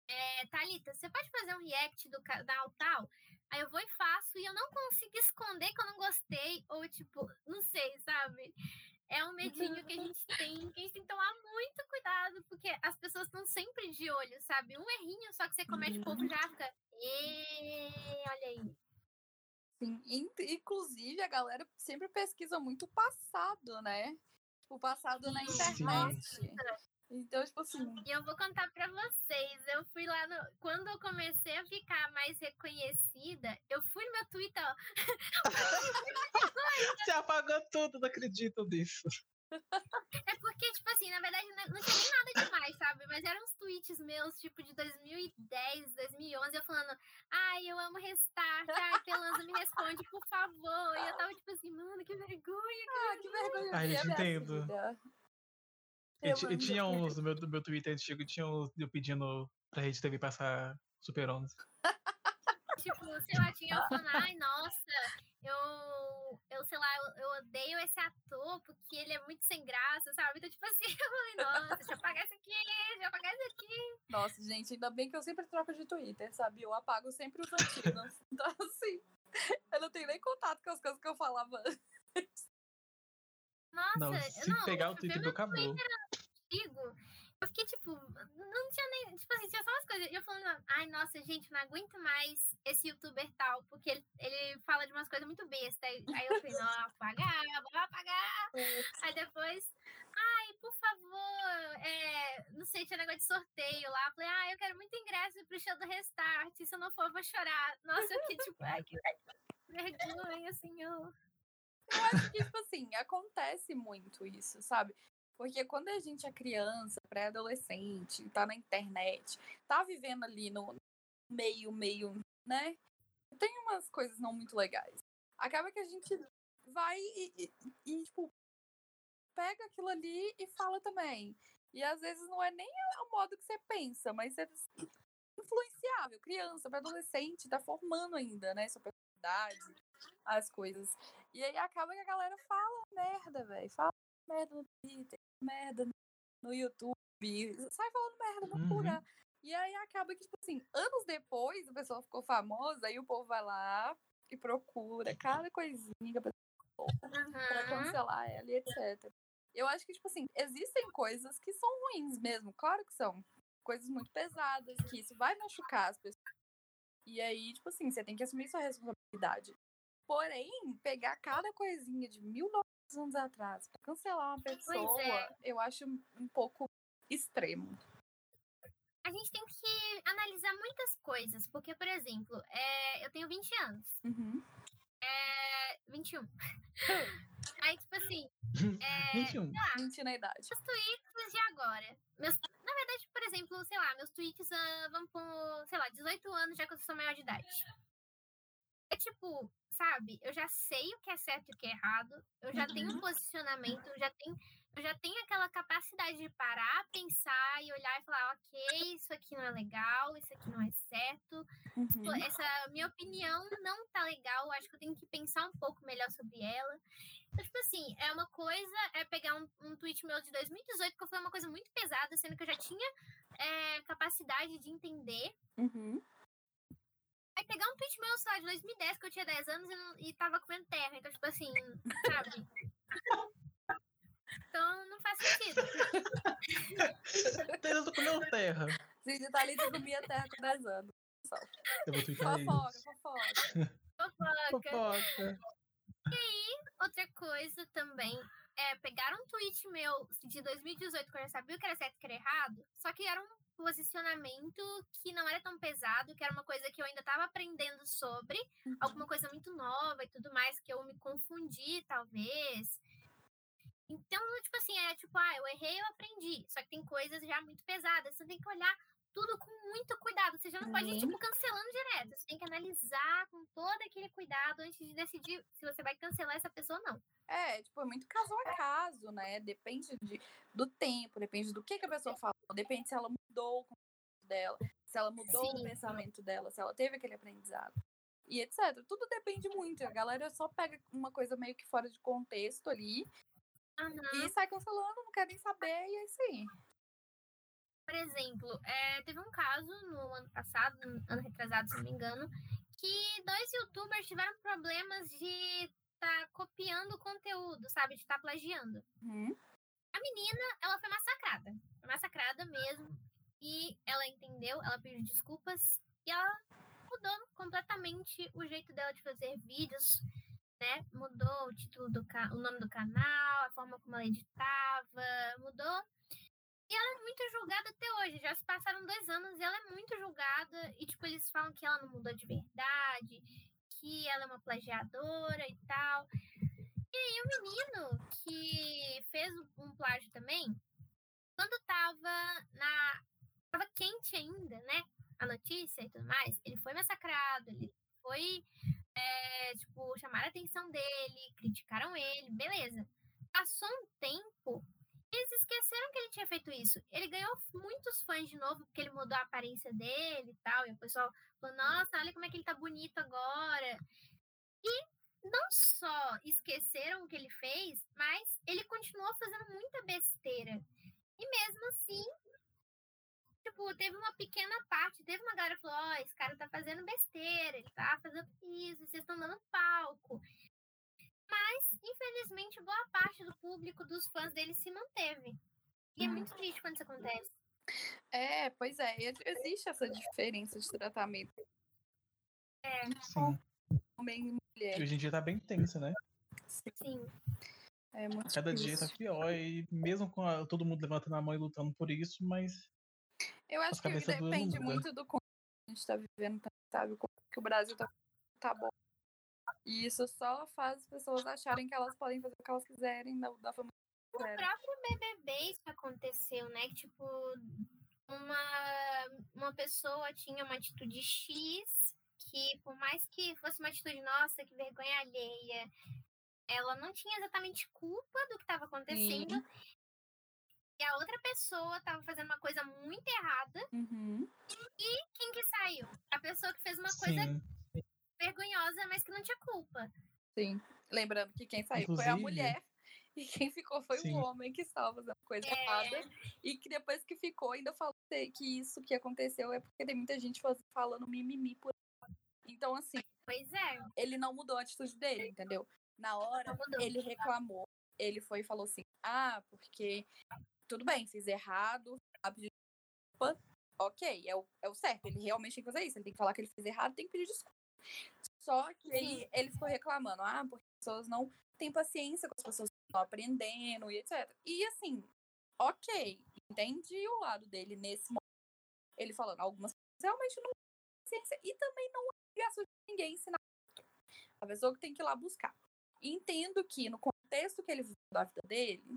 é, Thalita, você pode fazer um react do canal tal? Aí eu vou e faço e eu não consigo esconder que eu não gostei, ou tipo, não sei, sabe? É um medinho que a gente tem, que a gente tem que tomar muito cuidado, porque as pessoas estão sempre de olho, sabe? Um errinho só que você comete, o povo já fica. "Ê, olha aí. Sim, in- inclusive a galera sempre pesquisa muito o passado, né? Tipo, o passado na Sim. internet. Então, tipo assim, E eu vou contar pra vocês. Eu fui lá no. Quando eu comecei a ficar mais reconhecida, eu fui no meu Twitter. Você apagou tudo, não acredito nisso. É porque, tipo assim, na verdade não tinha nem nada demais, sabe? Mas eram uns tweets meus, tipo, de 2010, 2011, eu falando, ai, eu amo restart, ai, Pelanza, me responde, por favor. E eu tava, tipo assim, mano, que vergonha. ah, que vergonha. Ai, minha entendo. filha. Eu, ti- eu amo. tinha uns no meu, no meu Twitter antigo, tinha uns eu pedindo pra Rede TV passar Super 11. Tipo, sei lá, tinha eu falando, ai, nossa, eu, eu sei lá, eu, eu odeio esse ator porque ele é muito sem graça, sabe? Então, tipo assim, eu falei, nossa, deixa eu apagar isso aqui, deixa eu apagar isso aqui. Nossa, gente, ainda bem que eu sempre troco de Twitter, sabe? Eu apago sempre os antigos. Então, assim, eu não tenho nem contato com as coisas que eu falava antes. Nossa, Não, se pegar o tipo, Twitter do acabou. antigo, eu fiquei tipo, não tinha nem, tipo assim, tinha só umas coisas. E eu falando, ai, nossa, gente, não aguento mais esse youtuber tal, porque ele, ele fala de umas coisas muito bestas. Aí, eu falei, não, apagar, vou apagar. Aí depois, ai, por favor, é, não sei, tinha negócio de sorteio lá. Falei, ah, eu quero muito ingresso pro show do Restart, se eu não for, eu vou chorar. Nossa, eu fiquei tipo, ai, que vergonha, senhor. Eu acho que, tipo assim, acontece muito isso, sabe? Porque quando a gente é criança, pré-adolescente, tá na internet, tá vivendo ali no meio, meio, né? Tem umas coisas não muito legais. acaba que a gente vai e, e, e, tipo, pega aquilo ali e fala também. E às vezes não é nem o modo que você pensa, mas é influenciável. Criança, adolescente, tá formando ainda, né? Sua personalidade, as coisas. E aí acaba que a galera fala merda, velho. Fala merda no Twitter, merda no YouTube, sai falando merda no uhum. E aí acaba que, tipo assim, anos depois a pessoa ficou famosa, aí o povo vai lá e procura cada coisinha pra, uhum. pra cancelar ela e etc. Eu acho que, tipo assim, existem coisas que são ruins mesmo, claro que são. Coisas muito pesadas, que isso vai machucar as pessoas. E aí, tipo assim, você tem que assumir sua responsabilidade. Porém, pegar cada coisinha de 1900 anos atrás pra cancelar uma pessoa, é. eu acho um pouco extremo a gente tem que analisar muitas coisas, porque, por exemplo, é, eu tenho 20 anos. Uhum. É, 21. Aí, tipo assim. É, 21. Lá, 20 na idade. Meus tweets de agora. Meus, na verdade, por exemplo, sei lá, meus tweets uh, vão por, sei lá, 18 anos já que eu sou maior de idade. É tipo, sabe, eu já sei o que é certo e o que é errado, eu já uhum. tenho um posicionamento, eu já tenho eu já tenho aquela capacidade de parar, pensar e olhar e falar, ok, isso aqui não é legal, isso aqui não é certo. Tipo, uhum. essa minha opinião não tá legal, acho que eu tenho que pensar um pouco melhor sobre ela. Então, tipo assim, é uma coisa, é pegar um, um tweet meu de 2018, que foi uma coisa muito pesada, sendo que eu já tinha é, capacidade de entender. Uhum. Pegar um tweet meu, sei lá, de 2010, que eu tinha 10 anos e, não, e tava comendo terra. Então, tipo assim, sabe? Então não faz sentido. Taylor comeu terra. Sim, Thalita comia terra com 10 anos. Eu vou fofoca, fofoca. Fofoca. Fofoca. E aí, outra coisa também é pegar um tweet meu de 2018, que eu já sabia o que era certo e que era errado, só que era um posicionamento que não era tão pesado, que era uma coisa que eu ainda estava aprendendo sobre, uhum. alguma coisa muito nova e tudo mais, que eu me confundi, talvez. Então, tipo assim, é tipo, ah, eu errei, eu aprendi. Só que tem coisas já muito pesadas. Você tem que olhar tudo com muito cuidado. Você já não pode ir, tipo, cancelando direto. Você tem que analisar com todo aquele cuidado antes de decidir se você vai cancelar essa pessoa ou não. É, tipo, é muito caso a caso, né? Depende de, do tempo, depende do que, que a pessoa falou, depende se ela mudou o comportamento dela, se ela mudou Sim. o pensamento dela, se ela teve aquele aprendizado. E etc. Tudo depende muito. A galera só pega uma coisa meio que fora de contexto ali Uhum. E sai cancelando, não quer nem saber, e é isso aí. Por exemplo, é, teve um caso no ano passado, no ano retrasado, se não me engano, que dois youtubers tiveram problemas de estar tá copiando conteúdo, sabe? De estar tá plagiando. Uhum. A menina, ela foi massacrada. Foi massacrada mesmo. E ela entendeu, ela pediu desculpas e ela mudou completamente o jeito dela de fazer vídeos né? Mudou o título do o nome do canal, a forma como ela editava, mudou. E ela é muito julgada até hoje. Já se passaram dois anos e ela é muito julgada. E, tipo, eles falam que ela não mudou de verdade, que ela é uma plagiadora e tal. E aí o menino que fez um plágio também, quando tava na. Tava quente ainda, né? A notícia e tudo mais, ele foi massacrado, ele foi é, tipo, chamaram a atenção dele, criticaram ele, beleza. Passou um tempo, eles esqueceram que ele tinha feito isso. Ele ganhou muitos fãs de novo, porque ele mudou a aparência dele e tal. E o pessoal falou, nossa, olha como é que ele tá bonito agora. E não só esqueceram o que ele fez, mas ele continuou fazendo muita besteira. E mesmo assim, tipo, teve uma pequena parte, teve uma galera que falou, ó, oh, esse cara tá fazendo besteira, ele tá fazendo isso, vocês estão dando palco. Mas, infelizmente, boa parte do público, dos fãs dele se manteve. E é muito triste quando isso acontece. É, pois é, existe essa diferença de tratamento. É. Sim. Homem e mulher. Hoje em dia tá bem tenso, né? Sim. É muito Cada difícil. dia tá pior, e mesmo com a, todo mundo levantando a mão e lutando por isso, mas eu acho que depende muito do como a gente está vivendo, sabe? Como que o Brasil tá, tá bom. E isso só faz as pessoas acharem que elas podem fazer o que elas quiserem da, da família. O próprio BBB isso aconteceu, né? Que, tipo, uma, uma pessoa tinha uma atitude X, que, por mais que fosse uma atitude nossa, que vergonha alheia, ela não tinha exatamente culpa do que estava acontecendo. Sim. E a outra pessoa estava fazendo uma coisa muito errada. Uhum. E quem que saiu? A pessoa que fez uma coisa Sim. vergonhosa, mas que não tinha culpa. Sim. Lembrando que quem saiu foi a Inclusive- mulher. E quem ficou foi Sim. o homem que estava fazendo coisa É. errada. E que depois que ficou, ainda falou que isso que aconteceu é porque tem muita gente falando mimimi por. Então, assim, Pois é, ele não mudou a atitude dele, entendeu? Na hora, ele reclamou. Ele foi e falou assim: ah, porque tudo bem, fiz errado, desculpa. Ok, é o, é o certo. Ele realmente tem que fazer isso. Ele tem que falar que ele fez errado tem que pedir desculpa. Só que ele, ele ficou reclamando: ah, porque as pessoas não têm paciência com as pessoas que estão aprendendo e etc. E assim, ok, entendi o lado dele nesse momento. Ele falando, algumas pessoas realmente não têm paciência e também não é obrigação de ninguém ensinar outro. A pessoa que tem que ir lá buscar. Entendo que no contexto que ele viveu da vida dele,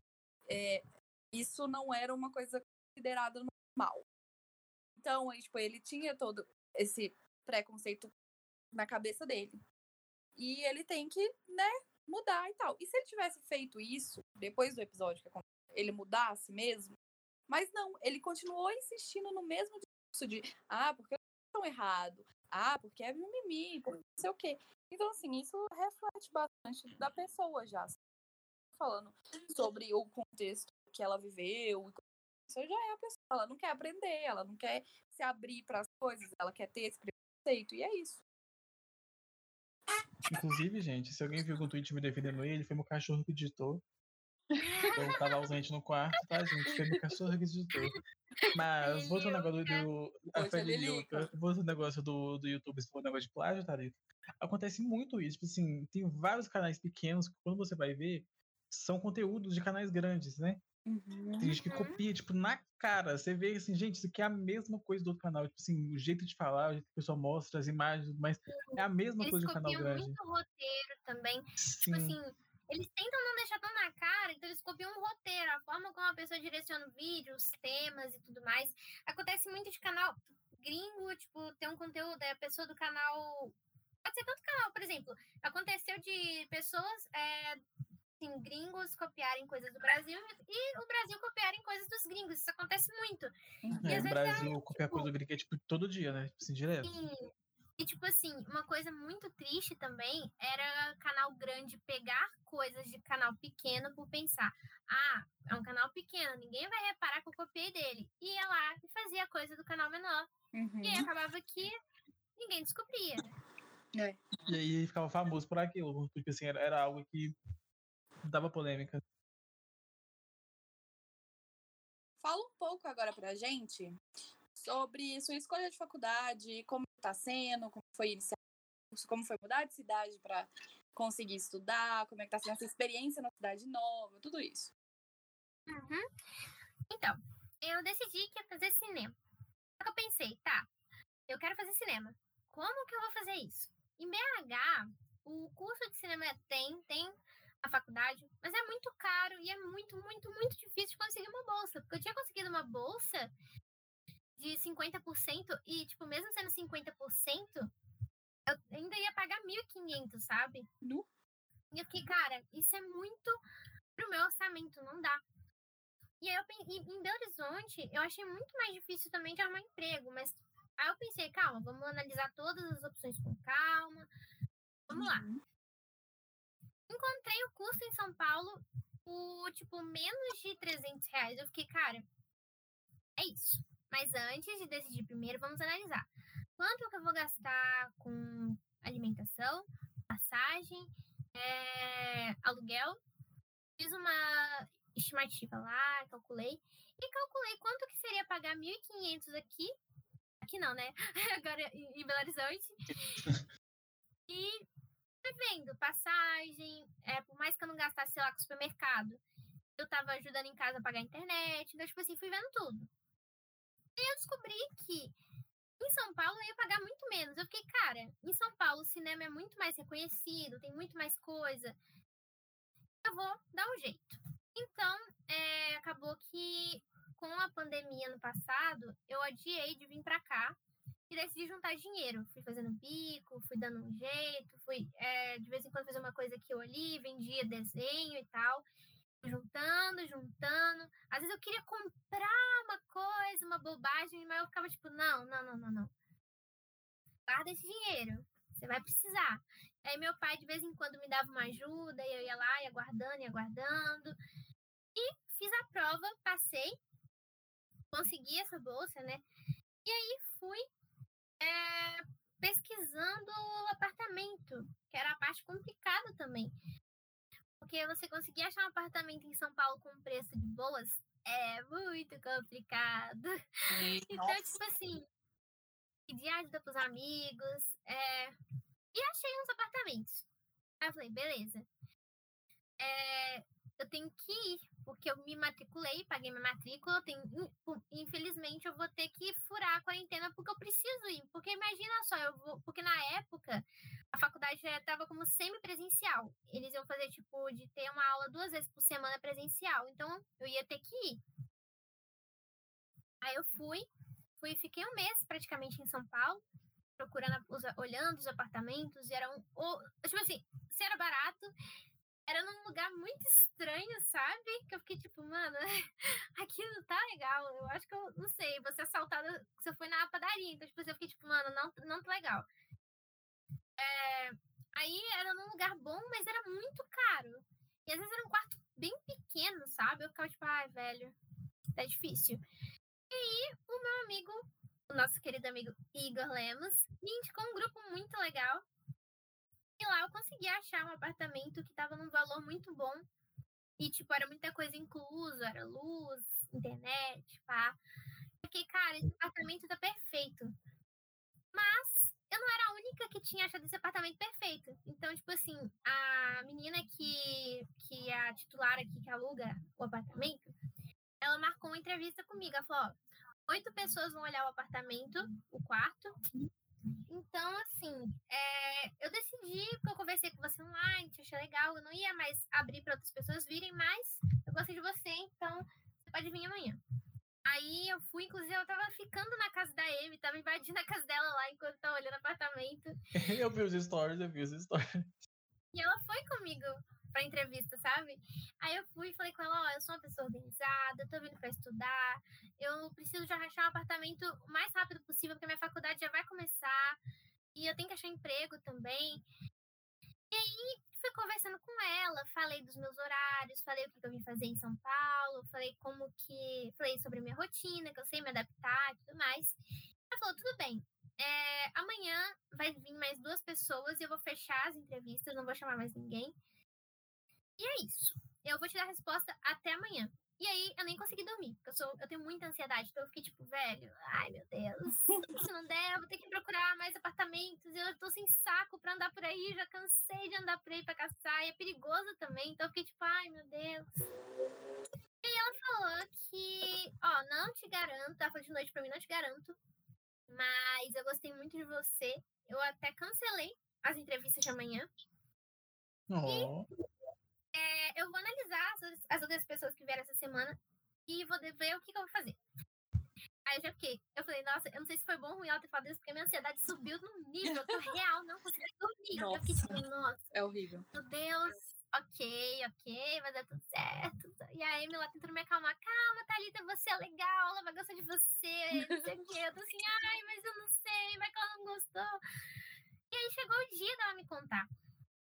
é, isso não era uma coisa considerada normal. Então, tipo, ele tinha todo esse preconceito na cabeça dele. E ele tem que, né, mudar e tal. E se ele tivesse feito isso, depois do episódio que aconteceu, ele mudasse mesmo, mas não, ele continuou insistindo no mesmo discurso de ah, porque estão errado, ah, porque é mimimi, porque não sei o quê. Então, assim, isso reflete bastante da pessoa já. Falando sobre o contexto que ela viveu. Isso já é a pessoa. Ela não quer aprender, ela não quer se abrir para as coisas, ela quer ter esse preconceito. E é isso. Inclusive, gente, se alguém viu algum tweet me defendendo ele, foi meu cachorro que digitou. Eu tava ausente no quarto, tá, gente? Foi meu cachorro que digitou. Mas, voltando ao negócio do. A. Lilka, voltando ao negócio do, do YouTube, se for um negócio de plágio, Thalita. Acontece muito isso. Tipo assim, tem vários canais pequenos que, quando você vai ver, são conteúdos de canais grandes, né? Tem gente que Uhum. copia, tipo, na cara. Você vê assim, gente, isso aqui é a mesma coisa do outro canal. Tipo assim, o jeito de falar, o jeito que a pessoa mostra, as imagens, mas é a mesma Eles coisa do canal copiam grande. muito roteiro também. Sim. Tipo assim, eles tentam não deixar tão na cara, então eles copiam um roteiro, a forma como a pessoa direciona o vídeo, os temas e tudo mais. Acontece muito de canal gringo, tipo, ter um conteúdo, aí a pessoa do canal. Pode ser tanto canal, por exemplo. Aconteceu de pessoas, é, assim, gringos copiarem coisas do Brasil e o Brasil copiarem coisas dos gringos. Isso acontece muito. Uhum. É, o Brasil copiar tipo- coisa do gringo é tipo todo dia, né? Tipo assim, direto. E, e, tipo assim, uma coisa muito triste também era canal grande pegar coisas de canal pequeno por pensar, ah, é um canal pequeno, ninguém vai reparar que eu copiei dele. E ia lá e fazia a coisa do canal menor. Uhum. E aí acabava que ninguém descobria. E aí ele ficava famoso por aquilo. Tipo assim, era, era algo que dava polêmica. Fala um pouco agora pra gente sobre sua escolha de faculdade, como tá sendo, como foi iniciar o curso, como foi mudar de cidade para conseguir estudar, como é que tá sendo essa experiência na cidade nova, tudo isso. Uhum. Então, eu decidi que ia fazer cinema. Só que eu pensei, tá, eu quero fazer cinema. Como que eu vou fazer isso? Em BH, o curso de cinema tem, tem a faculdade, mas é muito caro e é muito, muito, muito difícil de conseguir uma bolsa. Porque eu tinha conseguido uma bolsa de 50% e, tipo, mesmo sendo 50%, eu ainda ia pagar 1.500, sabe? Nu. E eu fiquei, cara, isso é muito pro meu orçamento, não dá. E aí eu e em Belo Horizonte, eu achei muito mais difícil também de arrumar emprego, mas aí eu pensei, calma, vamos analisar todas as opções com calma. Vamos lá. Encontrei o curso em São Paulo por, tipo, menos de 300 reais. Eu fiquei, cara, é isso. Mas antes de decidir primeiro, vamos analisar. Quanto que eu vou gastar com alimentação, passagem, é, aluguel? Fiz uma estimativa lá, calculei. E calculei quanto que seria pagar 1.500 aqui. Aqui não, né? Agora em Belo Horizonte. Vendo passagem, é, por mais que eu não gastasse, lá, com supermercado, eu tava ajudando em casa a pagar a internet, então, tipo assim, fui vendo tudo. E eu descobri que em São Paulo eu ia pagar muito menos. Eu fiquei, cara, em São Paulo o cinema é muito mais reconhecido, tem muito mais coisa. Eu vou dar um jeito. Então, é, acabou que com a pandemia no passado, eu adiei de vir pra cá. E decidi juntar dinheiro. Fui fazendo bico, fui dando um jeito, fui é, de vez em quando fazer uma coisa aqui ou ali, vendia desenho e tal. Juntando, juntando. Às vezes eu queria comprar uma coisa, uma bobagem, mas eu ficava tipo, não, não, não, não, não. Guarda esse dinheiro. Você vai precisar. Aí meu pai de vez em quando me dava uma ajuda, e eu ia lá, ia guardando, ia guardando. E fiz a prova, passei, consegui essa bolsa, né? E aí fui é, pesquisando o apartamento, que era a parte complicada também. Porque você conseguir achar um apartamento em São Paulo com preço de boas é muito complicado. então, Nossa. tipo assim, pedi ajuda pros amigos, é, e achei uns apartamentos. Aí eu falei, beleza. É, eu tenho que ir, porque eu me matriculei, paguei minha matrícula, infelizmente eu vou ter que furar a quarentena porque eu preciso ir. Porque imagina só, eu vou, porque na época a faculdade já estava como semipresencial. Eles iam fazer tipo de ter uma aula duas vezes por semana presencial, então eu ia ter que ir. Aí eu fui, fui fiquei um mês praticamente em São Paulo, procurando, olhando os apartamentos, e era um, o- tipo assim, se era barato, era num lugar muito estranho, sabe? Que eu fiquei tipo, mano, aqui não tá legal. Eu acho que eu não sei, você assaltada, você foi na padaria, então tipo, eu fiquei tipo, mano, não, não tá legal. É, aí era num lugar bom, mas era muito caro. E às vezes era um quarto bem pequeno, sabe? Eu ficava tipo, ai, velho, tá difícil. E aí, o meu amigo, o nosso querido amigo Igor Lemos, me indicou um grupo muito legal. E lá eu consegui achar um apartamento que tava num valor muito bom. E, tipo, era muita coisa incluso, era luz, internet, pá. Fiquei, cara, esse apartamento tá perfeito. Mas eu não era a única que tinha achado esse apartamento perfeito. Então, tipo assim, a menina que, que é a titular aqui, que aluga o apartamento, ela marcou uma entrevista comigo. Ela falou, ó, oito pessoas vão olhar o apartamento, o quarto. Então, assim, é, eu decidi, porque eu conversei com você online, te achei legal, eu não ia mais abrir para outras pessoas virem, mas eu gostei de você, então você pode vir amanhã. Aí eu fui, inclusive, eu tava ficando na casa da Amy, tava invadindo a casa dela lá enquanto tava olhando apartamento. eu vi os stories, eu vi os stories. E ela foi comigo pra entrevista, sabe? Aí eu fui e falei com ela, ó, eu sou uma pessoa organizada, eu tô vindo pra estudar, eu preciso já achar um apartamento o mais rápido possível, porque minha faculdade já vai começar, e eu tenho que achar emprego também. E aí fui conversando com ela, falei dos meus horários, falei o que eu vim fazer em São Paulo, falei como que. Falei sobre minha rotina, que eu sei me adaptar e tudo mais. Ela falou, tudo bem. É, amanhã vai vir mais duas pessoas e eu vou fechar as entrevistas, não vou chamar mais ninguém. E é isso. Eu vou te dar a resposta até amanhã. E aí eu nem consegui dormir, porque eu, sou, eu tenho muita ansiedade. Então eu fiquei tipo, velho, ai meu Deus. Se não der, eu vou ter que procurar mais apartamentos. E eu tô sem saco pra andar por aí, já cansei de andar por aí pra caçar. E é perigoso também. Então eu fiquei tipo, ai meu Deus. E aí ela falou que, ó, não te garanto, ela falou de noite pra mim, não te garanto. Mas eu gostei muito de você. Eu até cancelei as entrevistas de amanhã. Oh. Eu vou analisar as, as outras pessoas que vieram essa semana e vou ver o que, que eu vou fazer. Aí eu já fiquei. Eu falei, nossa, eu não sei se foi bom ou ruim ela ter falado isso, porque a minha ansiedade subiu num nível que eu real não consegui dormir. Eu fiquei tipo, nossa, É horrível. meu Deus, ok, ok, vai dar tudo certo. E a Amy lá tentando me acalmar. Calma, Thalita, você é legal, ela vai gostar de você. Não sei o quê. Eu tô assim, ai, mas eu não sei, vai que ela não gostou. E aí chegou o dia dela me contar.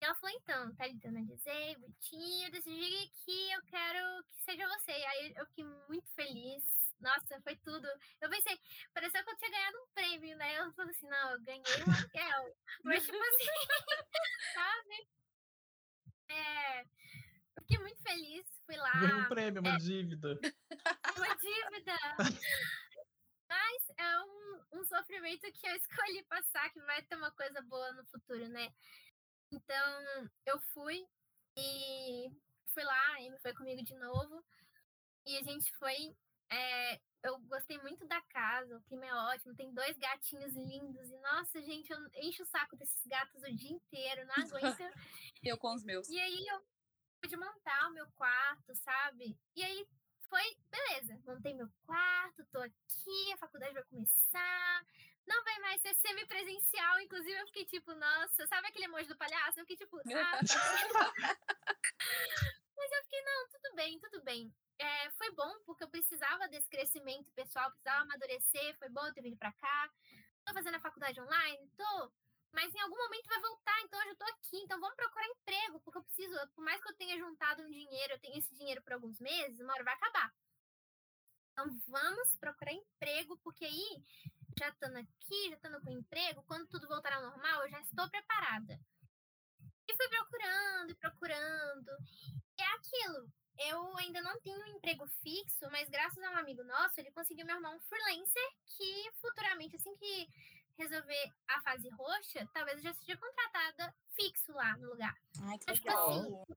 E ela falou, então, Thalita, eu analisei, bonitinho, eu decidi que eu quero que seja você. E aí eu fiquei muito feliz. Nossa, foi tudo. Eu pensei, pareceu que eu tinha ganhado um prêmio, né? Eu falei assim, não, eu ganhei um aluguel. Mas, tipo assim, sabe? É, eu fiquei muito feliz, fui lá, Ganhei um prêmio, uma dívida. uma dívida. Mas é um, um sofrimento que eu escolhi passar, que vai ter uma coisa boa no futuro, né? Então, eu fui e fui lá, Amy foi comigo de novo. E a gente foi. é, eu gostei muito da casa, o clima é ótimo, tem dois gatinhos lindos. E nossa, gente, eu encho o saco desses gatos o dia inteiro, não aguento. Eu com os meus. E aí eu pude montar o meu quarto, sabe? E aí foi, beleza, montei meu quarto, tô aqui, a faculdade vai começar, não vai mais ser semipresencial. Inclusive, eu fiquei tipo, nossa, sabe aquele emoji do palhaço? Eu fiquei tipo, ah. Mas eu fiquei, não, tudo bem, tudo bem. É, foi bom, porque eu precisava desse crescimento pessoal, precisava amadurecer, foi bom eu ter vindo pra cá. Tô fazendo a faculdade online, tô. Mas em algum momento vai voltar, então eu já tô aqui, então vamos procurar emprego, porque eu preciso, por mais que eu tenha juntado um dinheiro, eu tenho esse dinheiro por alguns meses, uma hora vai acabar. Então vamos procurar emprego, porque aí, já estando aqui, já estando com emprego, quando tudo voltar ao normal, eu já estou preparada. E fui procurando e procurando. E é aquilo. Eu ainda não tenho um emprego fixo, mas graças a um amigo nosso, ele conseguiu me arrumar um freelancer que futuramente, assim que resolver a fase roxa, talvez eu já seja contratada fixo lá no lugar. Ai, que tipo legal. Assim,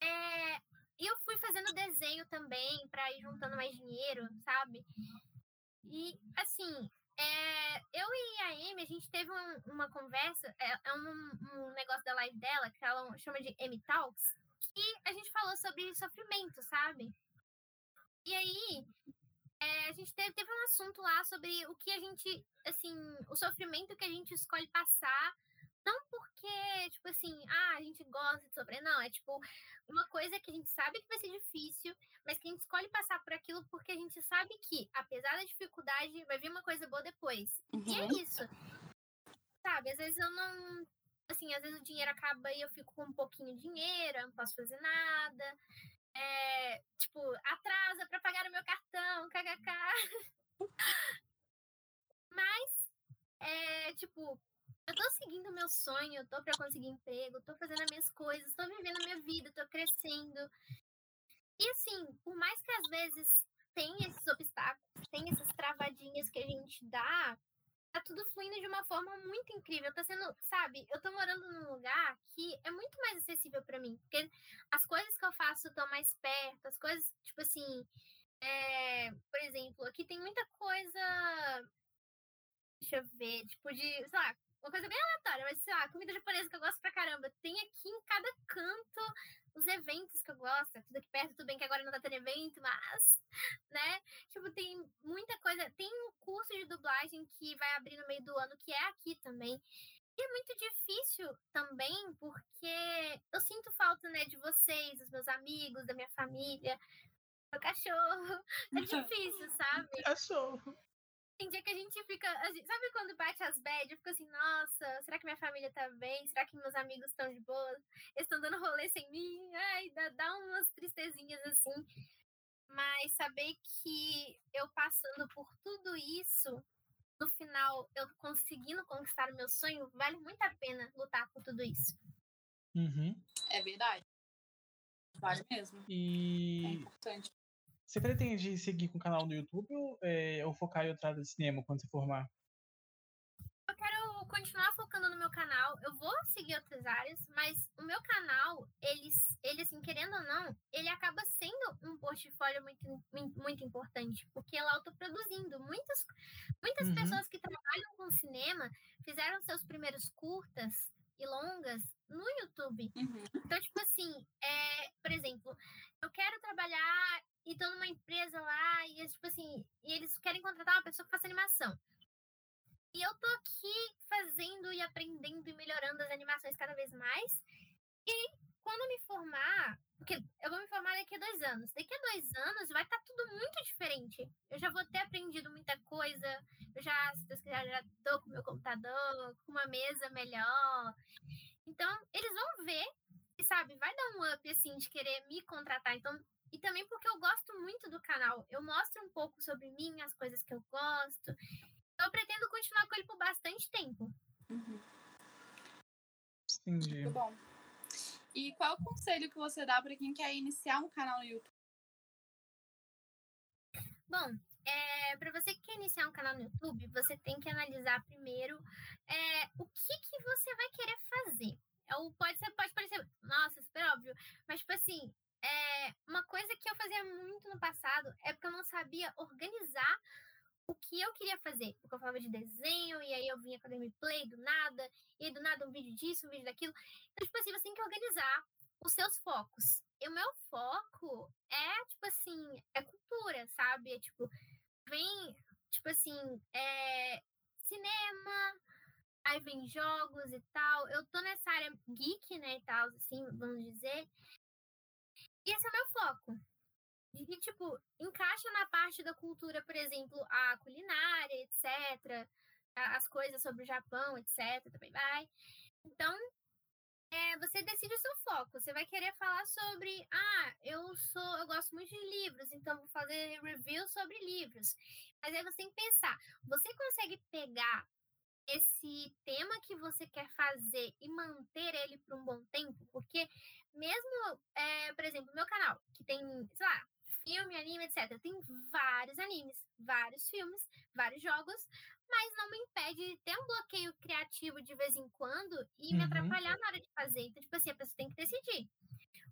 é, eu fui fazendo desenho também para ir juntando mais dinheiro, sabe? E, assim, é, eu e a Amy, a gente teve um, uma conversa, é, é um, um, negócio da live dela, que ela chama de Amy Talks, que a gente falou sobre sofrimento, sabe? E aí, é, a gente teve, teve um assunto lá sobre o que a gente, assim, o sofrimento que a gente escolhe passar não porque, tipo assim, ah, a gente gosta de sofrer. Não, é tipo uma coisa que a gente sabe que vai ser difícil, mas que a gente escolhe passar por aquilo porque a gente sabe que, apesar da dificuldade, vai vir uma coisa boa depois. Uhum. E é uhum. isso. Sabe, às vezes eu não. Assim, às vezes o dinheiro acaba e eu fico com um pouquinho de dinheiro, eu não posso fazer nada. É, tipo, atrasa para pagar o meu cartão, kkk. Mas, é, tipo, eu tô seguindo meu sonho, tô pra conseguir emprego, tô fazendo as minhas coisas, tô vivendo a minha vida, tô crescendo. E assim, por mais que às vezes tem esses obstáculos, tem essas travadinhas que a gente dá, tá tudo fluindo de uma forma muito incrível. Tá sendo, sabe, eu tô morando num lugar que é muito mais acessível para mim. Porque as coisas que eu faço estão mais perto, as coisas, tipo assim. É, por exemplo, aqui tem muita coisa. Deixa eu ver, tipo de, sei lá, uma coisa bem aleatória, mas sei lá, comida japonesa que eu gosto pra caramba. Tem aqui em cada canto os eventos que eu gosto. É tudo aqui perto, tudo bem que agora não tá tendo evento, mas, né? Tipo, tem muita coisa. Tem um curso de dublagem que vai abrir no meio do ano, que é aqui também. E é muito difícil também, porque eu sinto falta, né, de vocês, dos meus amigos, da minha família, do cachorro. É difícil, sabe? Cachorro. Tem dia que a gente fica. A gente, sabe quando bate as bad? Eu fico assim, nossa, será que minha família tá bem? Será que meus amigos estão de boa? Eles estão dando rolê sem mim? Ai, dá, dá umas tristezinhas assim. Mas saber que eu passando por tudo isso, no final eu conseguindo conquistar o meu sonho, vale muito a pena lutar por tudo isso. Uhum. É verdade. Vale mesmo. E... É importante. Você pretende seguir com o canal no YouTube ou, é, ou focar em outra área de cinema quando se formar? Eu quero continuar focando no meu canal. Eu vou seguir outras áreas, mas o meu canal, ele, ele assim, querendo ou não, ele acaba sendo um portfólio muito, muito importante, porque lá eu tô produzindo. Muitas, muitas uhum. pessoas que trabalham com cinema fizeram seus primeiros curtas e longas no YouTube. Uhum. Então, tipo assim, é, por exemplo, eu quero trabalhar e estão numa empresa lá e tipo assim, e eles querem contratar uma pessoa que faça animação. E eu tô aqui fazendo e aprendendo e melhorando as animações cada vez mais. E quando eu me formar, porque eu vou me formar daqui a dois anos. Daqui a dois anos vai estar tá tudo muito diferente. Eu já vou ter aprendido muita coisa. Eu já, se Deus quiser, já tô com meu computador, com uma mesa melhor. Então, eles vão ver e, sabe, vai dar um up, assim, de querer me contratar. Então, e também porque eu gosto muito do canal. Eu mostro um pouco sobre mim, as coisas que eu gosto. Eu pretendo continuar com ele por bastante tempo. Uhum. Entendi. Muito bom. E qual o conselho que você dá para quem quer iniciar um canal no YouTube? Bom, é, para você que quer iniciar um canal no YouTube, você tem que analisar primeiro é, o que, que você vai querer fazer. Ou pode, ser, pode parecer, nossa, super óbvio, mas tipo assim, é, uma coisa que eu fazia muito no passado é porque eu não sabia organizar o que eu queria fazer. Porque eu falava de desenho, e aí eu vinha com a gameplay do nada, e do nada um vídeo disso, um vídeo daquilo. Então, tipo assim, você tem que organizar os seus focos. E o meu foco é, tipo assim, é cultura, sabe? É tipo, vem, tipo assim, é, cinema, aí vem jogos e tal. Eu tô nessa área geek, né, e tal, assim, vamos dizer. E esse é o meu foco. E, tipo, encaixa na parte da cultura, por exemplo, a culinária, etc. As coisas sobre o Japão, etc. Também vai. Então, é, você decide o seu foco. Você vai querer falar sobre, ah, eu sou, eu gosto muito de livros, então vou fazer review sobre livros. Mas aí você tem que pensar, você consegue pegar esse tema que você quer fazer e manter ele por um bom tempo? Porque mesmo, é, por exemplo, meu canal, que tem, sei lá, filme, anime, etc. Tem vários animes, vários filmes, vários jogos, mas não me impede de ter um bloqueio criativo de vez em quando e uhum. me atrapalhar na hora de fazer. Então, tipo assim, a pessoa tem que decidir.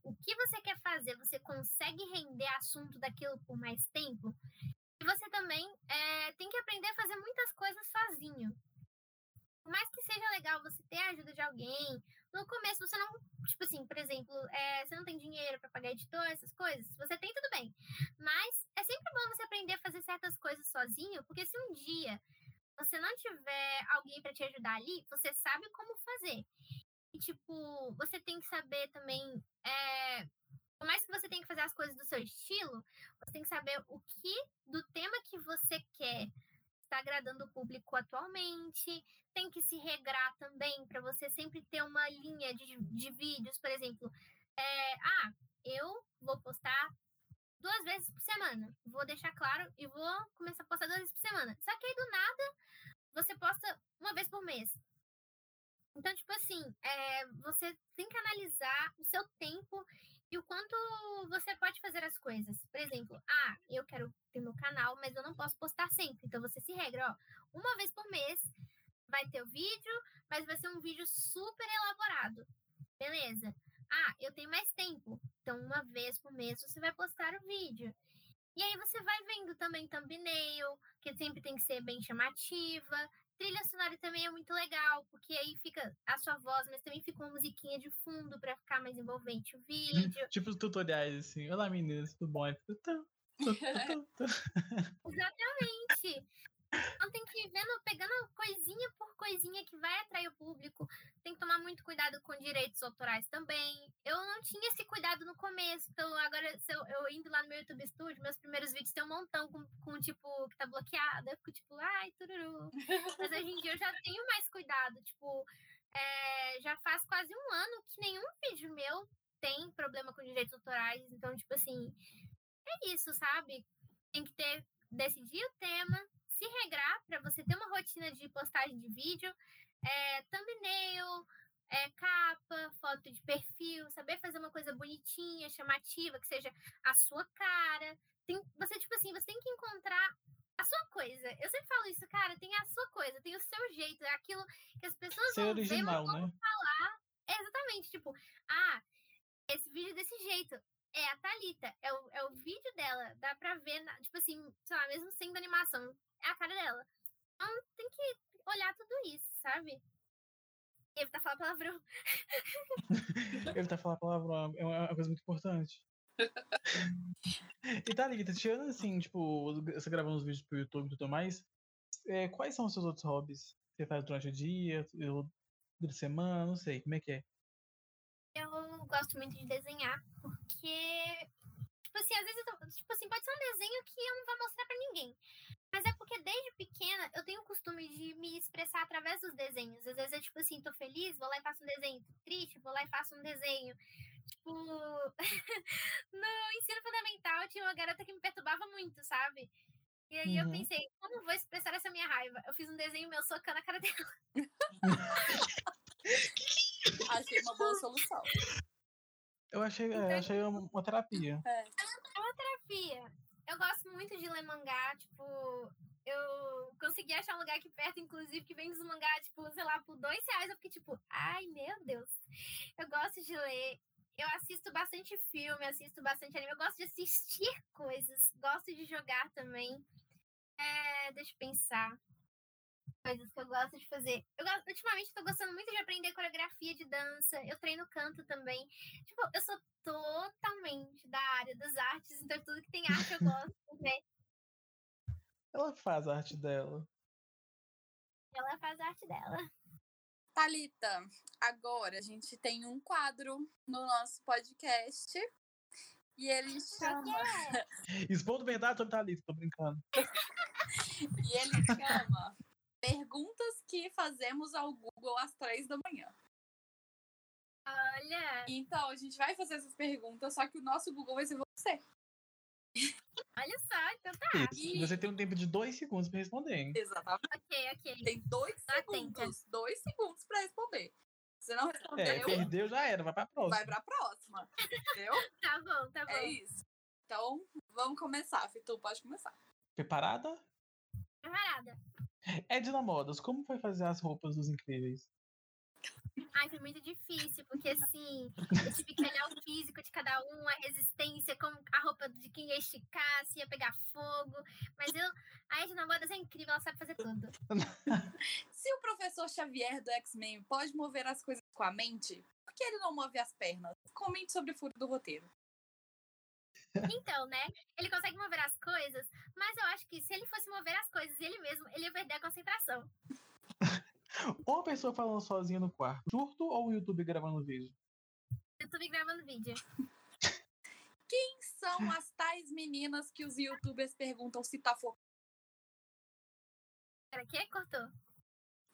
O que você quer fazer? Você consegue render assunto daquilo por mais tempo? E você também é, tem que aprender a fazer muitas coisas sozinho. Por mais que seja legal você ter a ajuda de alguém, no começo você não, tipo assim, por exemplo, é, você não tem dinheiro para pagar editor, essas coisas, você tem tudo bem. Mas é sempre bom você aprender a fazer certas coisas sozinho, porque se um dia você não tiver alguém para te ajudar ali, você sabe como fazer. E, tipo, você tem que saber também. É, por mais que você tenha que fazer as coisas do seu estilo, você tem que saber o que do tema que você quer está agradando o público atualmente, tem que se regrar também para você sempre ter uma linha de, de vídeos, por exemplo. É, ah, eu vou postar duas vezes por semana. Vou deixar claro e vou começar a postar duas vezes por semana. Só que aí do nada você posta uma vez por mês. Então, tipo assim, é, você tem que analisar o seu tempo e o quanto você pode fazer as coisas. Por exemplo, ah, eu quero ter meu canal, mas eu não posso postar sempre. Então você se regra, ó, uma vez por mês vai ter o vídeo, mas vai ser um vídeo super elaborado. Beleza? Ah, eu tenho mais tempo. Então, uma vez por mês você vai postar o vídeo. E aí você vai vendo também thumbnail, que sempre tem que ser bem chamativa. Trilha sonora também é muito legal, porque aí fica a sua voz, mas também fica uma musiquinha de fundo para ficar mais envolvente o vídeo. tipo os tutoriais, assim. Olá, meninas, tudo bom? Exatamente. Então tem que ir vendo, pegando coisinha por coisinha que vai atrair o público. Tem que tomar muito cuidado com direitos autorais também. Eu não tinha esse cuidado no começo, então agora se eu, eu indo lá no meu YouTube Studio, meus primeiros vídeos tem um montão com, com tipo que tá bloqueado. Eu fico tipo, ai, tururu. Mas hoje em dia eu já tenho mais cuidado. Tipo, é, já faz quase um ano que nenhum vídeo meu tem problema com direitos autorais. Então, tipo assim, é isso, sabe? Tem que ter decidir o tema, se regrar para você ter uma rotina de postagem de vídeo, é, thumbnail, é, capa, foto de perfil, saber fazer uma coisa bonitinha, chamativa, que seja a sua cara. Tem, você, tipo assim, você tem que encontrar a sua coisa. Eu sempre falo isso, cara, tem a sua coisa, tem o seu jeito, é aquilo que as pessoas Ser vão original, ver, vão né? falar. É exatamente, tipo, ah, esse vídeo desse jeito é a Thalita, é o, é o vídeo dela, dá pra ver, na, tipo assim, sei lá, mesmo sendo animação, é a cara dela. Então tem que olhar tudo isso, sabe? Evitar falar palavrão. Evitar falar palavrão é uma coisa muito importante. e Thalita, tirando assim, tipo, você gravando os vídeos pro YouTube e tudo mais, é, quais são os seus outros hobbies? Você faz durante o dia, durante a semana, não sei, como é que é? Eu gosto muito de desenhar, porque, tipo assim, às vezes, tô, tipo assim, pode ser um desenho que eu não vou mostrar pra ninguém. Mas é porque desde pequena eu tenho o costume de me expressar através dos desenhos. Às vezes é tipo assim, tô feliz, vou lá e faço um desenho. Tô triste, vou lá e faço um desenho. Tipo, no ensino fundamental tinha uma garota que me perturbava muito, sabe? E aí uhum. eu pensei, como vou expressar essa minha raiva? Eu fiz um desenho meu socando a cara dela. achei uma boa solução. Eu achei, então, achei uma, uma terapia. É. é uma terapia. Eu gosto muito de ler mangá, tipo, eu consegui achar um lugar aqui perto, inclusive, que vende os mangá, tipo, sei lá, por dois reais. Eu fiquei tipo, ai, meu Deus. Eu gosto de ler. Eu assisto bastante filme, assisto bastante anime. Eu gosto de assistir coisas. Gosto de jogar também. É, deixa eu pensar coisas que eu gosto de fazer. Eu ultimamente estou gostando muito de aprender coreografia de dança. Eu treino canto também. Tipo, eu sou totalmente da área das artes, então tudo que tem arte eu gosto de ver. Ela faz a arte dela. Ela faz a arte dela. Thalita, agora a gente tem um quadro no nosso podcast. E ele chama. é? Expondo verdade Thalita, tô brincando. E ele chama Perguntas que fazemos ao Google às três da manhã. Olha, Então, a gente vai fazer essas perguntas, só que o nosso Google vai ser você. olha só, então tá. E- Você tem um tempo de dois segundos pra responder, hein? Exatamente. Ok, ok. Tem dois atenta. segundos. Dois segundos pra responder. Se não É, respondeu, perdeu já era, vai pra próxima. vai pra próxima. Entendeu? Tá bom, tá bom. É isso. Então, vamos começar. Fitu, pode começar. Preparada? Preparada. Edna Modas, como foi fazer as roupas dos incríveis? Ai, foi muito difícil, porque assim, eu tive que olhar o físico de cada um, a resistência, como a roupa de quem ia esticar, se ia pegar fogo. Mas eu, a Edna Modas é incrível, ela sabe fazer tudo. Se o professor Xavier do X-Men pode mover as coisas com a mente, por que ele não move as pernas? Comente sobre o furo do roteiro. Então, né? Ele consegue mover as coisas, mas eu acho que se ele fosse mover as coisas ele mesmo, ele ia perder a concentração. Uma pessoa falando sozinha no quarto, surto ou o YouTube gravando vídeo? YouTube gravando vídeo. Quem são as tais meninas que os youtubers perguntam se tá focando? Pera, que cortou?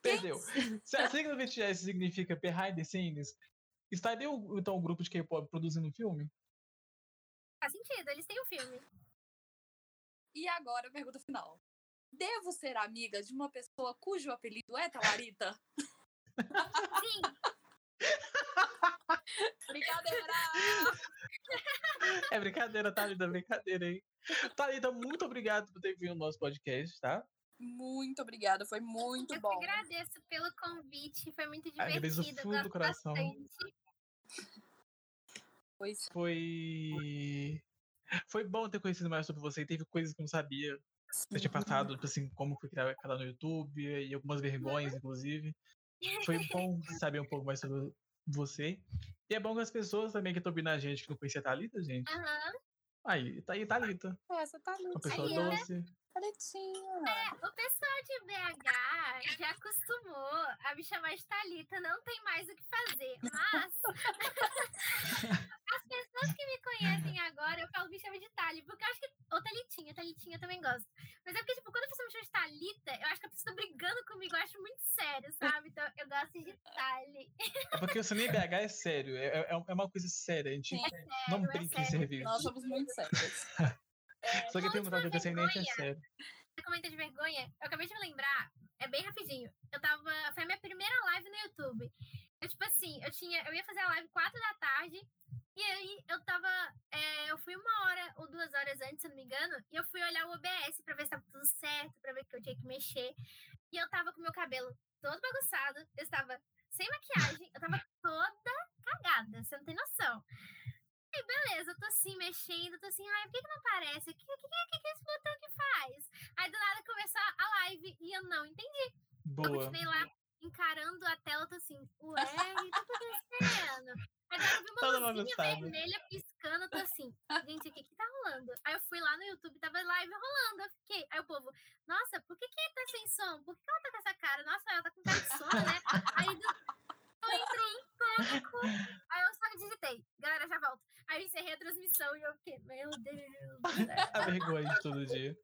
Perdeu. Se a sigla VTS significa behind the scenes, estaria então o grupo de K-pop produzindo um filme? Faz sentido, eles têm um filme. E agora a pergunta final. Devo ser amiga de uma pessoa cujo apelido é Talarita? Sim, Brincadeira! É brincadeira, Thalita, brincadeira, hein? Thalita, muito obrigado por ter vindo no nosso podcast, tá? Muito obrigada, foi muito eu bom. que agradeço pelo convite, foi muito Agradeço do divertido. fundo do coração. bastante. Pois Foi. Foi bom ter conhecido mais sobre você. Teve coisas que eu não sabia. Você tinha passado, tipo assim, como foi criar o canal no YouTube e algumas vergonhas, inclusive. Foi bom saber um pouco mais sobre você. E é bom que as pessoas também que estão ouvindo a gente, que não conhecia a Thalita, gente. Aham. Aí, tá aí, Thalita. Essa tá Uma pessoa Aí, né? doce. Talitinha. O pessoal de BH já acostumou a me chamar de Thalita, não tem mais o que fazer. Mas as pessoas que me conhecem agora, eu falo me chama de Thali, porque eu acho que. Ou Thalitinha, Thalitinha eu também gosto. Mas é porque, tipo, quando a pessoa me chama de Thalita, eu acho que a pessoa tá brigando comigo, eu acho muito sério, sabe? Então eu gosto de Thali. É porque o Cine BH é sério. É, é, é uma coisa séria. A gente não sério, é brinca em sério. serviço. Nós somos muito sérios. Só que tem um você nem é sério. Você comenta de vergonha? Eu acabei de me lembrar, é bem rapidinho. Eu tava. Foi a minha primeira live no YouTube. Eu, tipo assim, eu tinha. Eu ia fazer a live quatro da tarde. E aí eu tava. é, eu fui uma hora ou duas horas antes, se eu não me engano, e eu fui olhar o OBS pra ver se tava tudo certo, pra ver que eu tinha que mexer. E eu tava com meu cabelo todo bagunçado, eu estava sem maquiagem, eu tava toda cagada, você não tem noção. Aí, beleza, eu tô assim, mexendo, tô assim, ai, por que, que não aparece? O que, que, que, que esse botão que faz? Aí do nada começou a live e eu não entendi. Eu Boa. continuei lá encarando a tela, tô assim, ué, o que tá acontecendo? Aí eu vi uma luzinha vermelha piscando, eu tô assim, gente, o que que tá rolando? Aí eu fui lá no YouTube, tava live rolando, eu fiquei, aí o povo, nossa, por que que tá sem som? Por que ela tá com essa cara? Nossa, ela tá com cara de sono, né? Aí eu entrei em pânico, aí eu só digitei, galera, já volto. Aí eu encerrei a transmissão e eu fiquei, meu Deus céu. A vergonha de todo dia.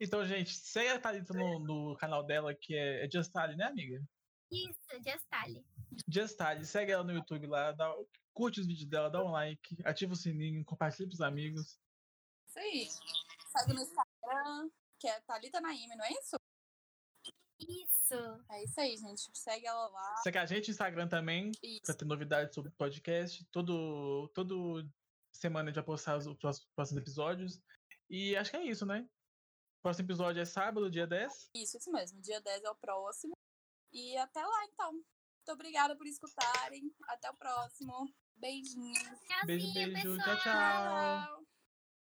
Então, gente, segue a Thalita no, no canal dela, que é, é Just Tali, né, amiga? Isso, Just Tally. Just Tali. Segue ela no YouTube lá, dá, curte os vídeos dela, dá um like, ativa o sininho, compartilha pros amigos. Isso aí. Segue no Instagram, que é Thalita Naime, não é isso? Isso. É isso aí, gente. Segue ela lá. Segue a gente no Instagram também, pra Isso. ter novidades sobre o podcast. Todo, todo semana a gente vai postar os prós- próximos episódios. E acho que é isso, né? Próximo episódio é sábado, dia 10. Isso, isso mesmo. Dia 10 é o próximo. E até lá, então. Muito obrigada por escutarem. Até o próximo. Beijinhos. Beijo, beijo. pessoal. Tchau, tchau. Tchau.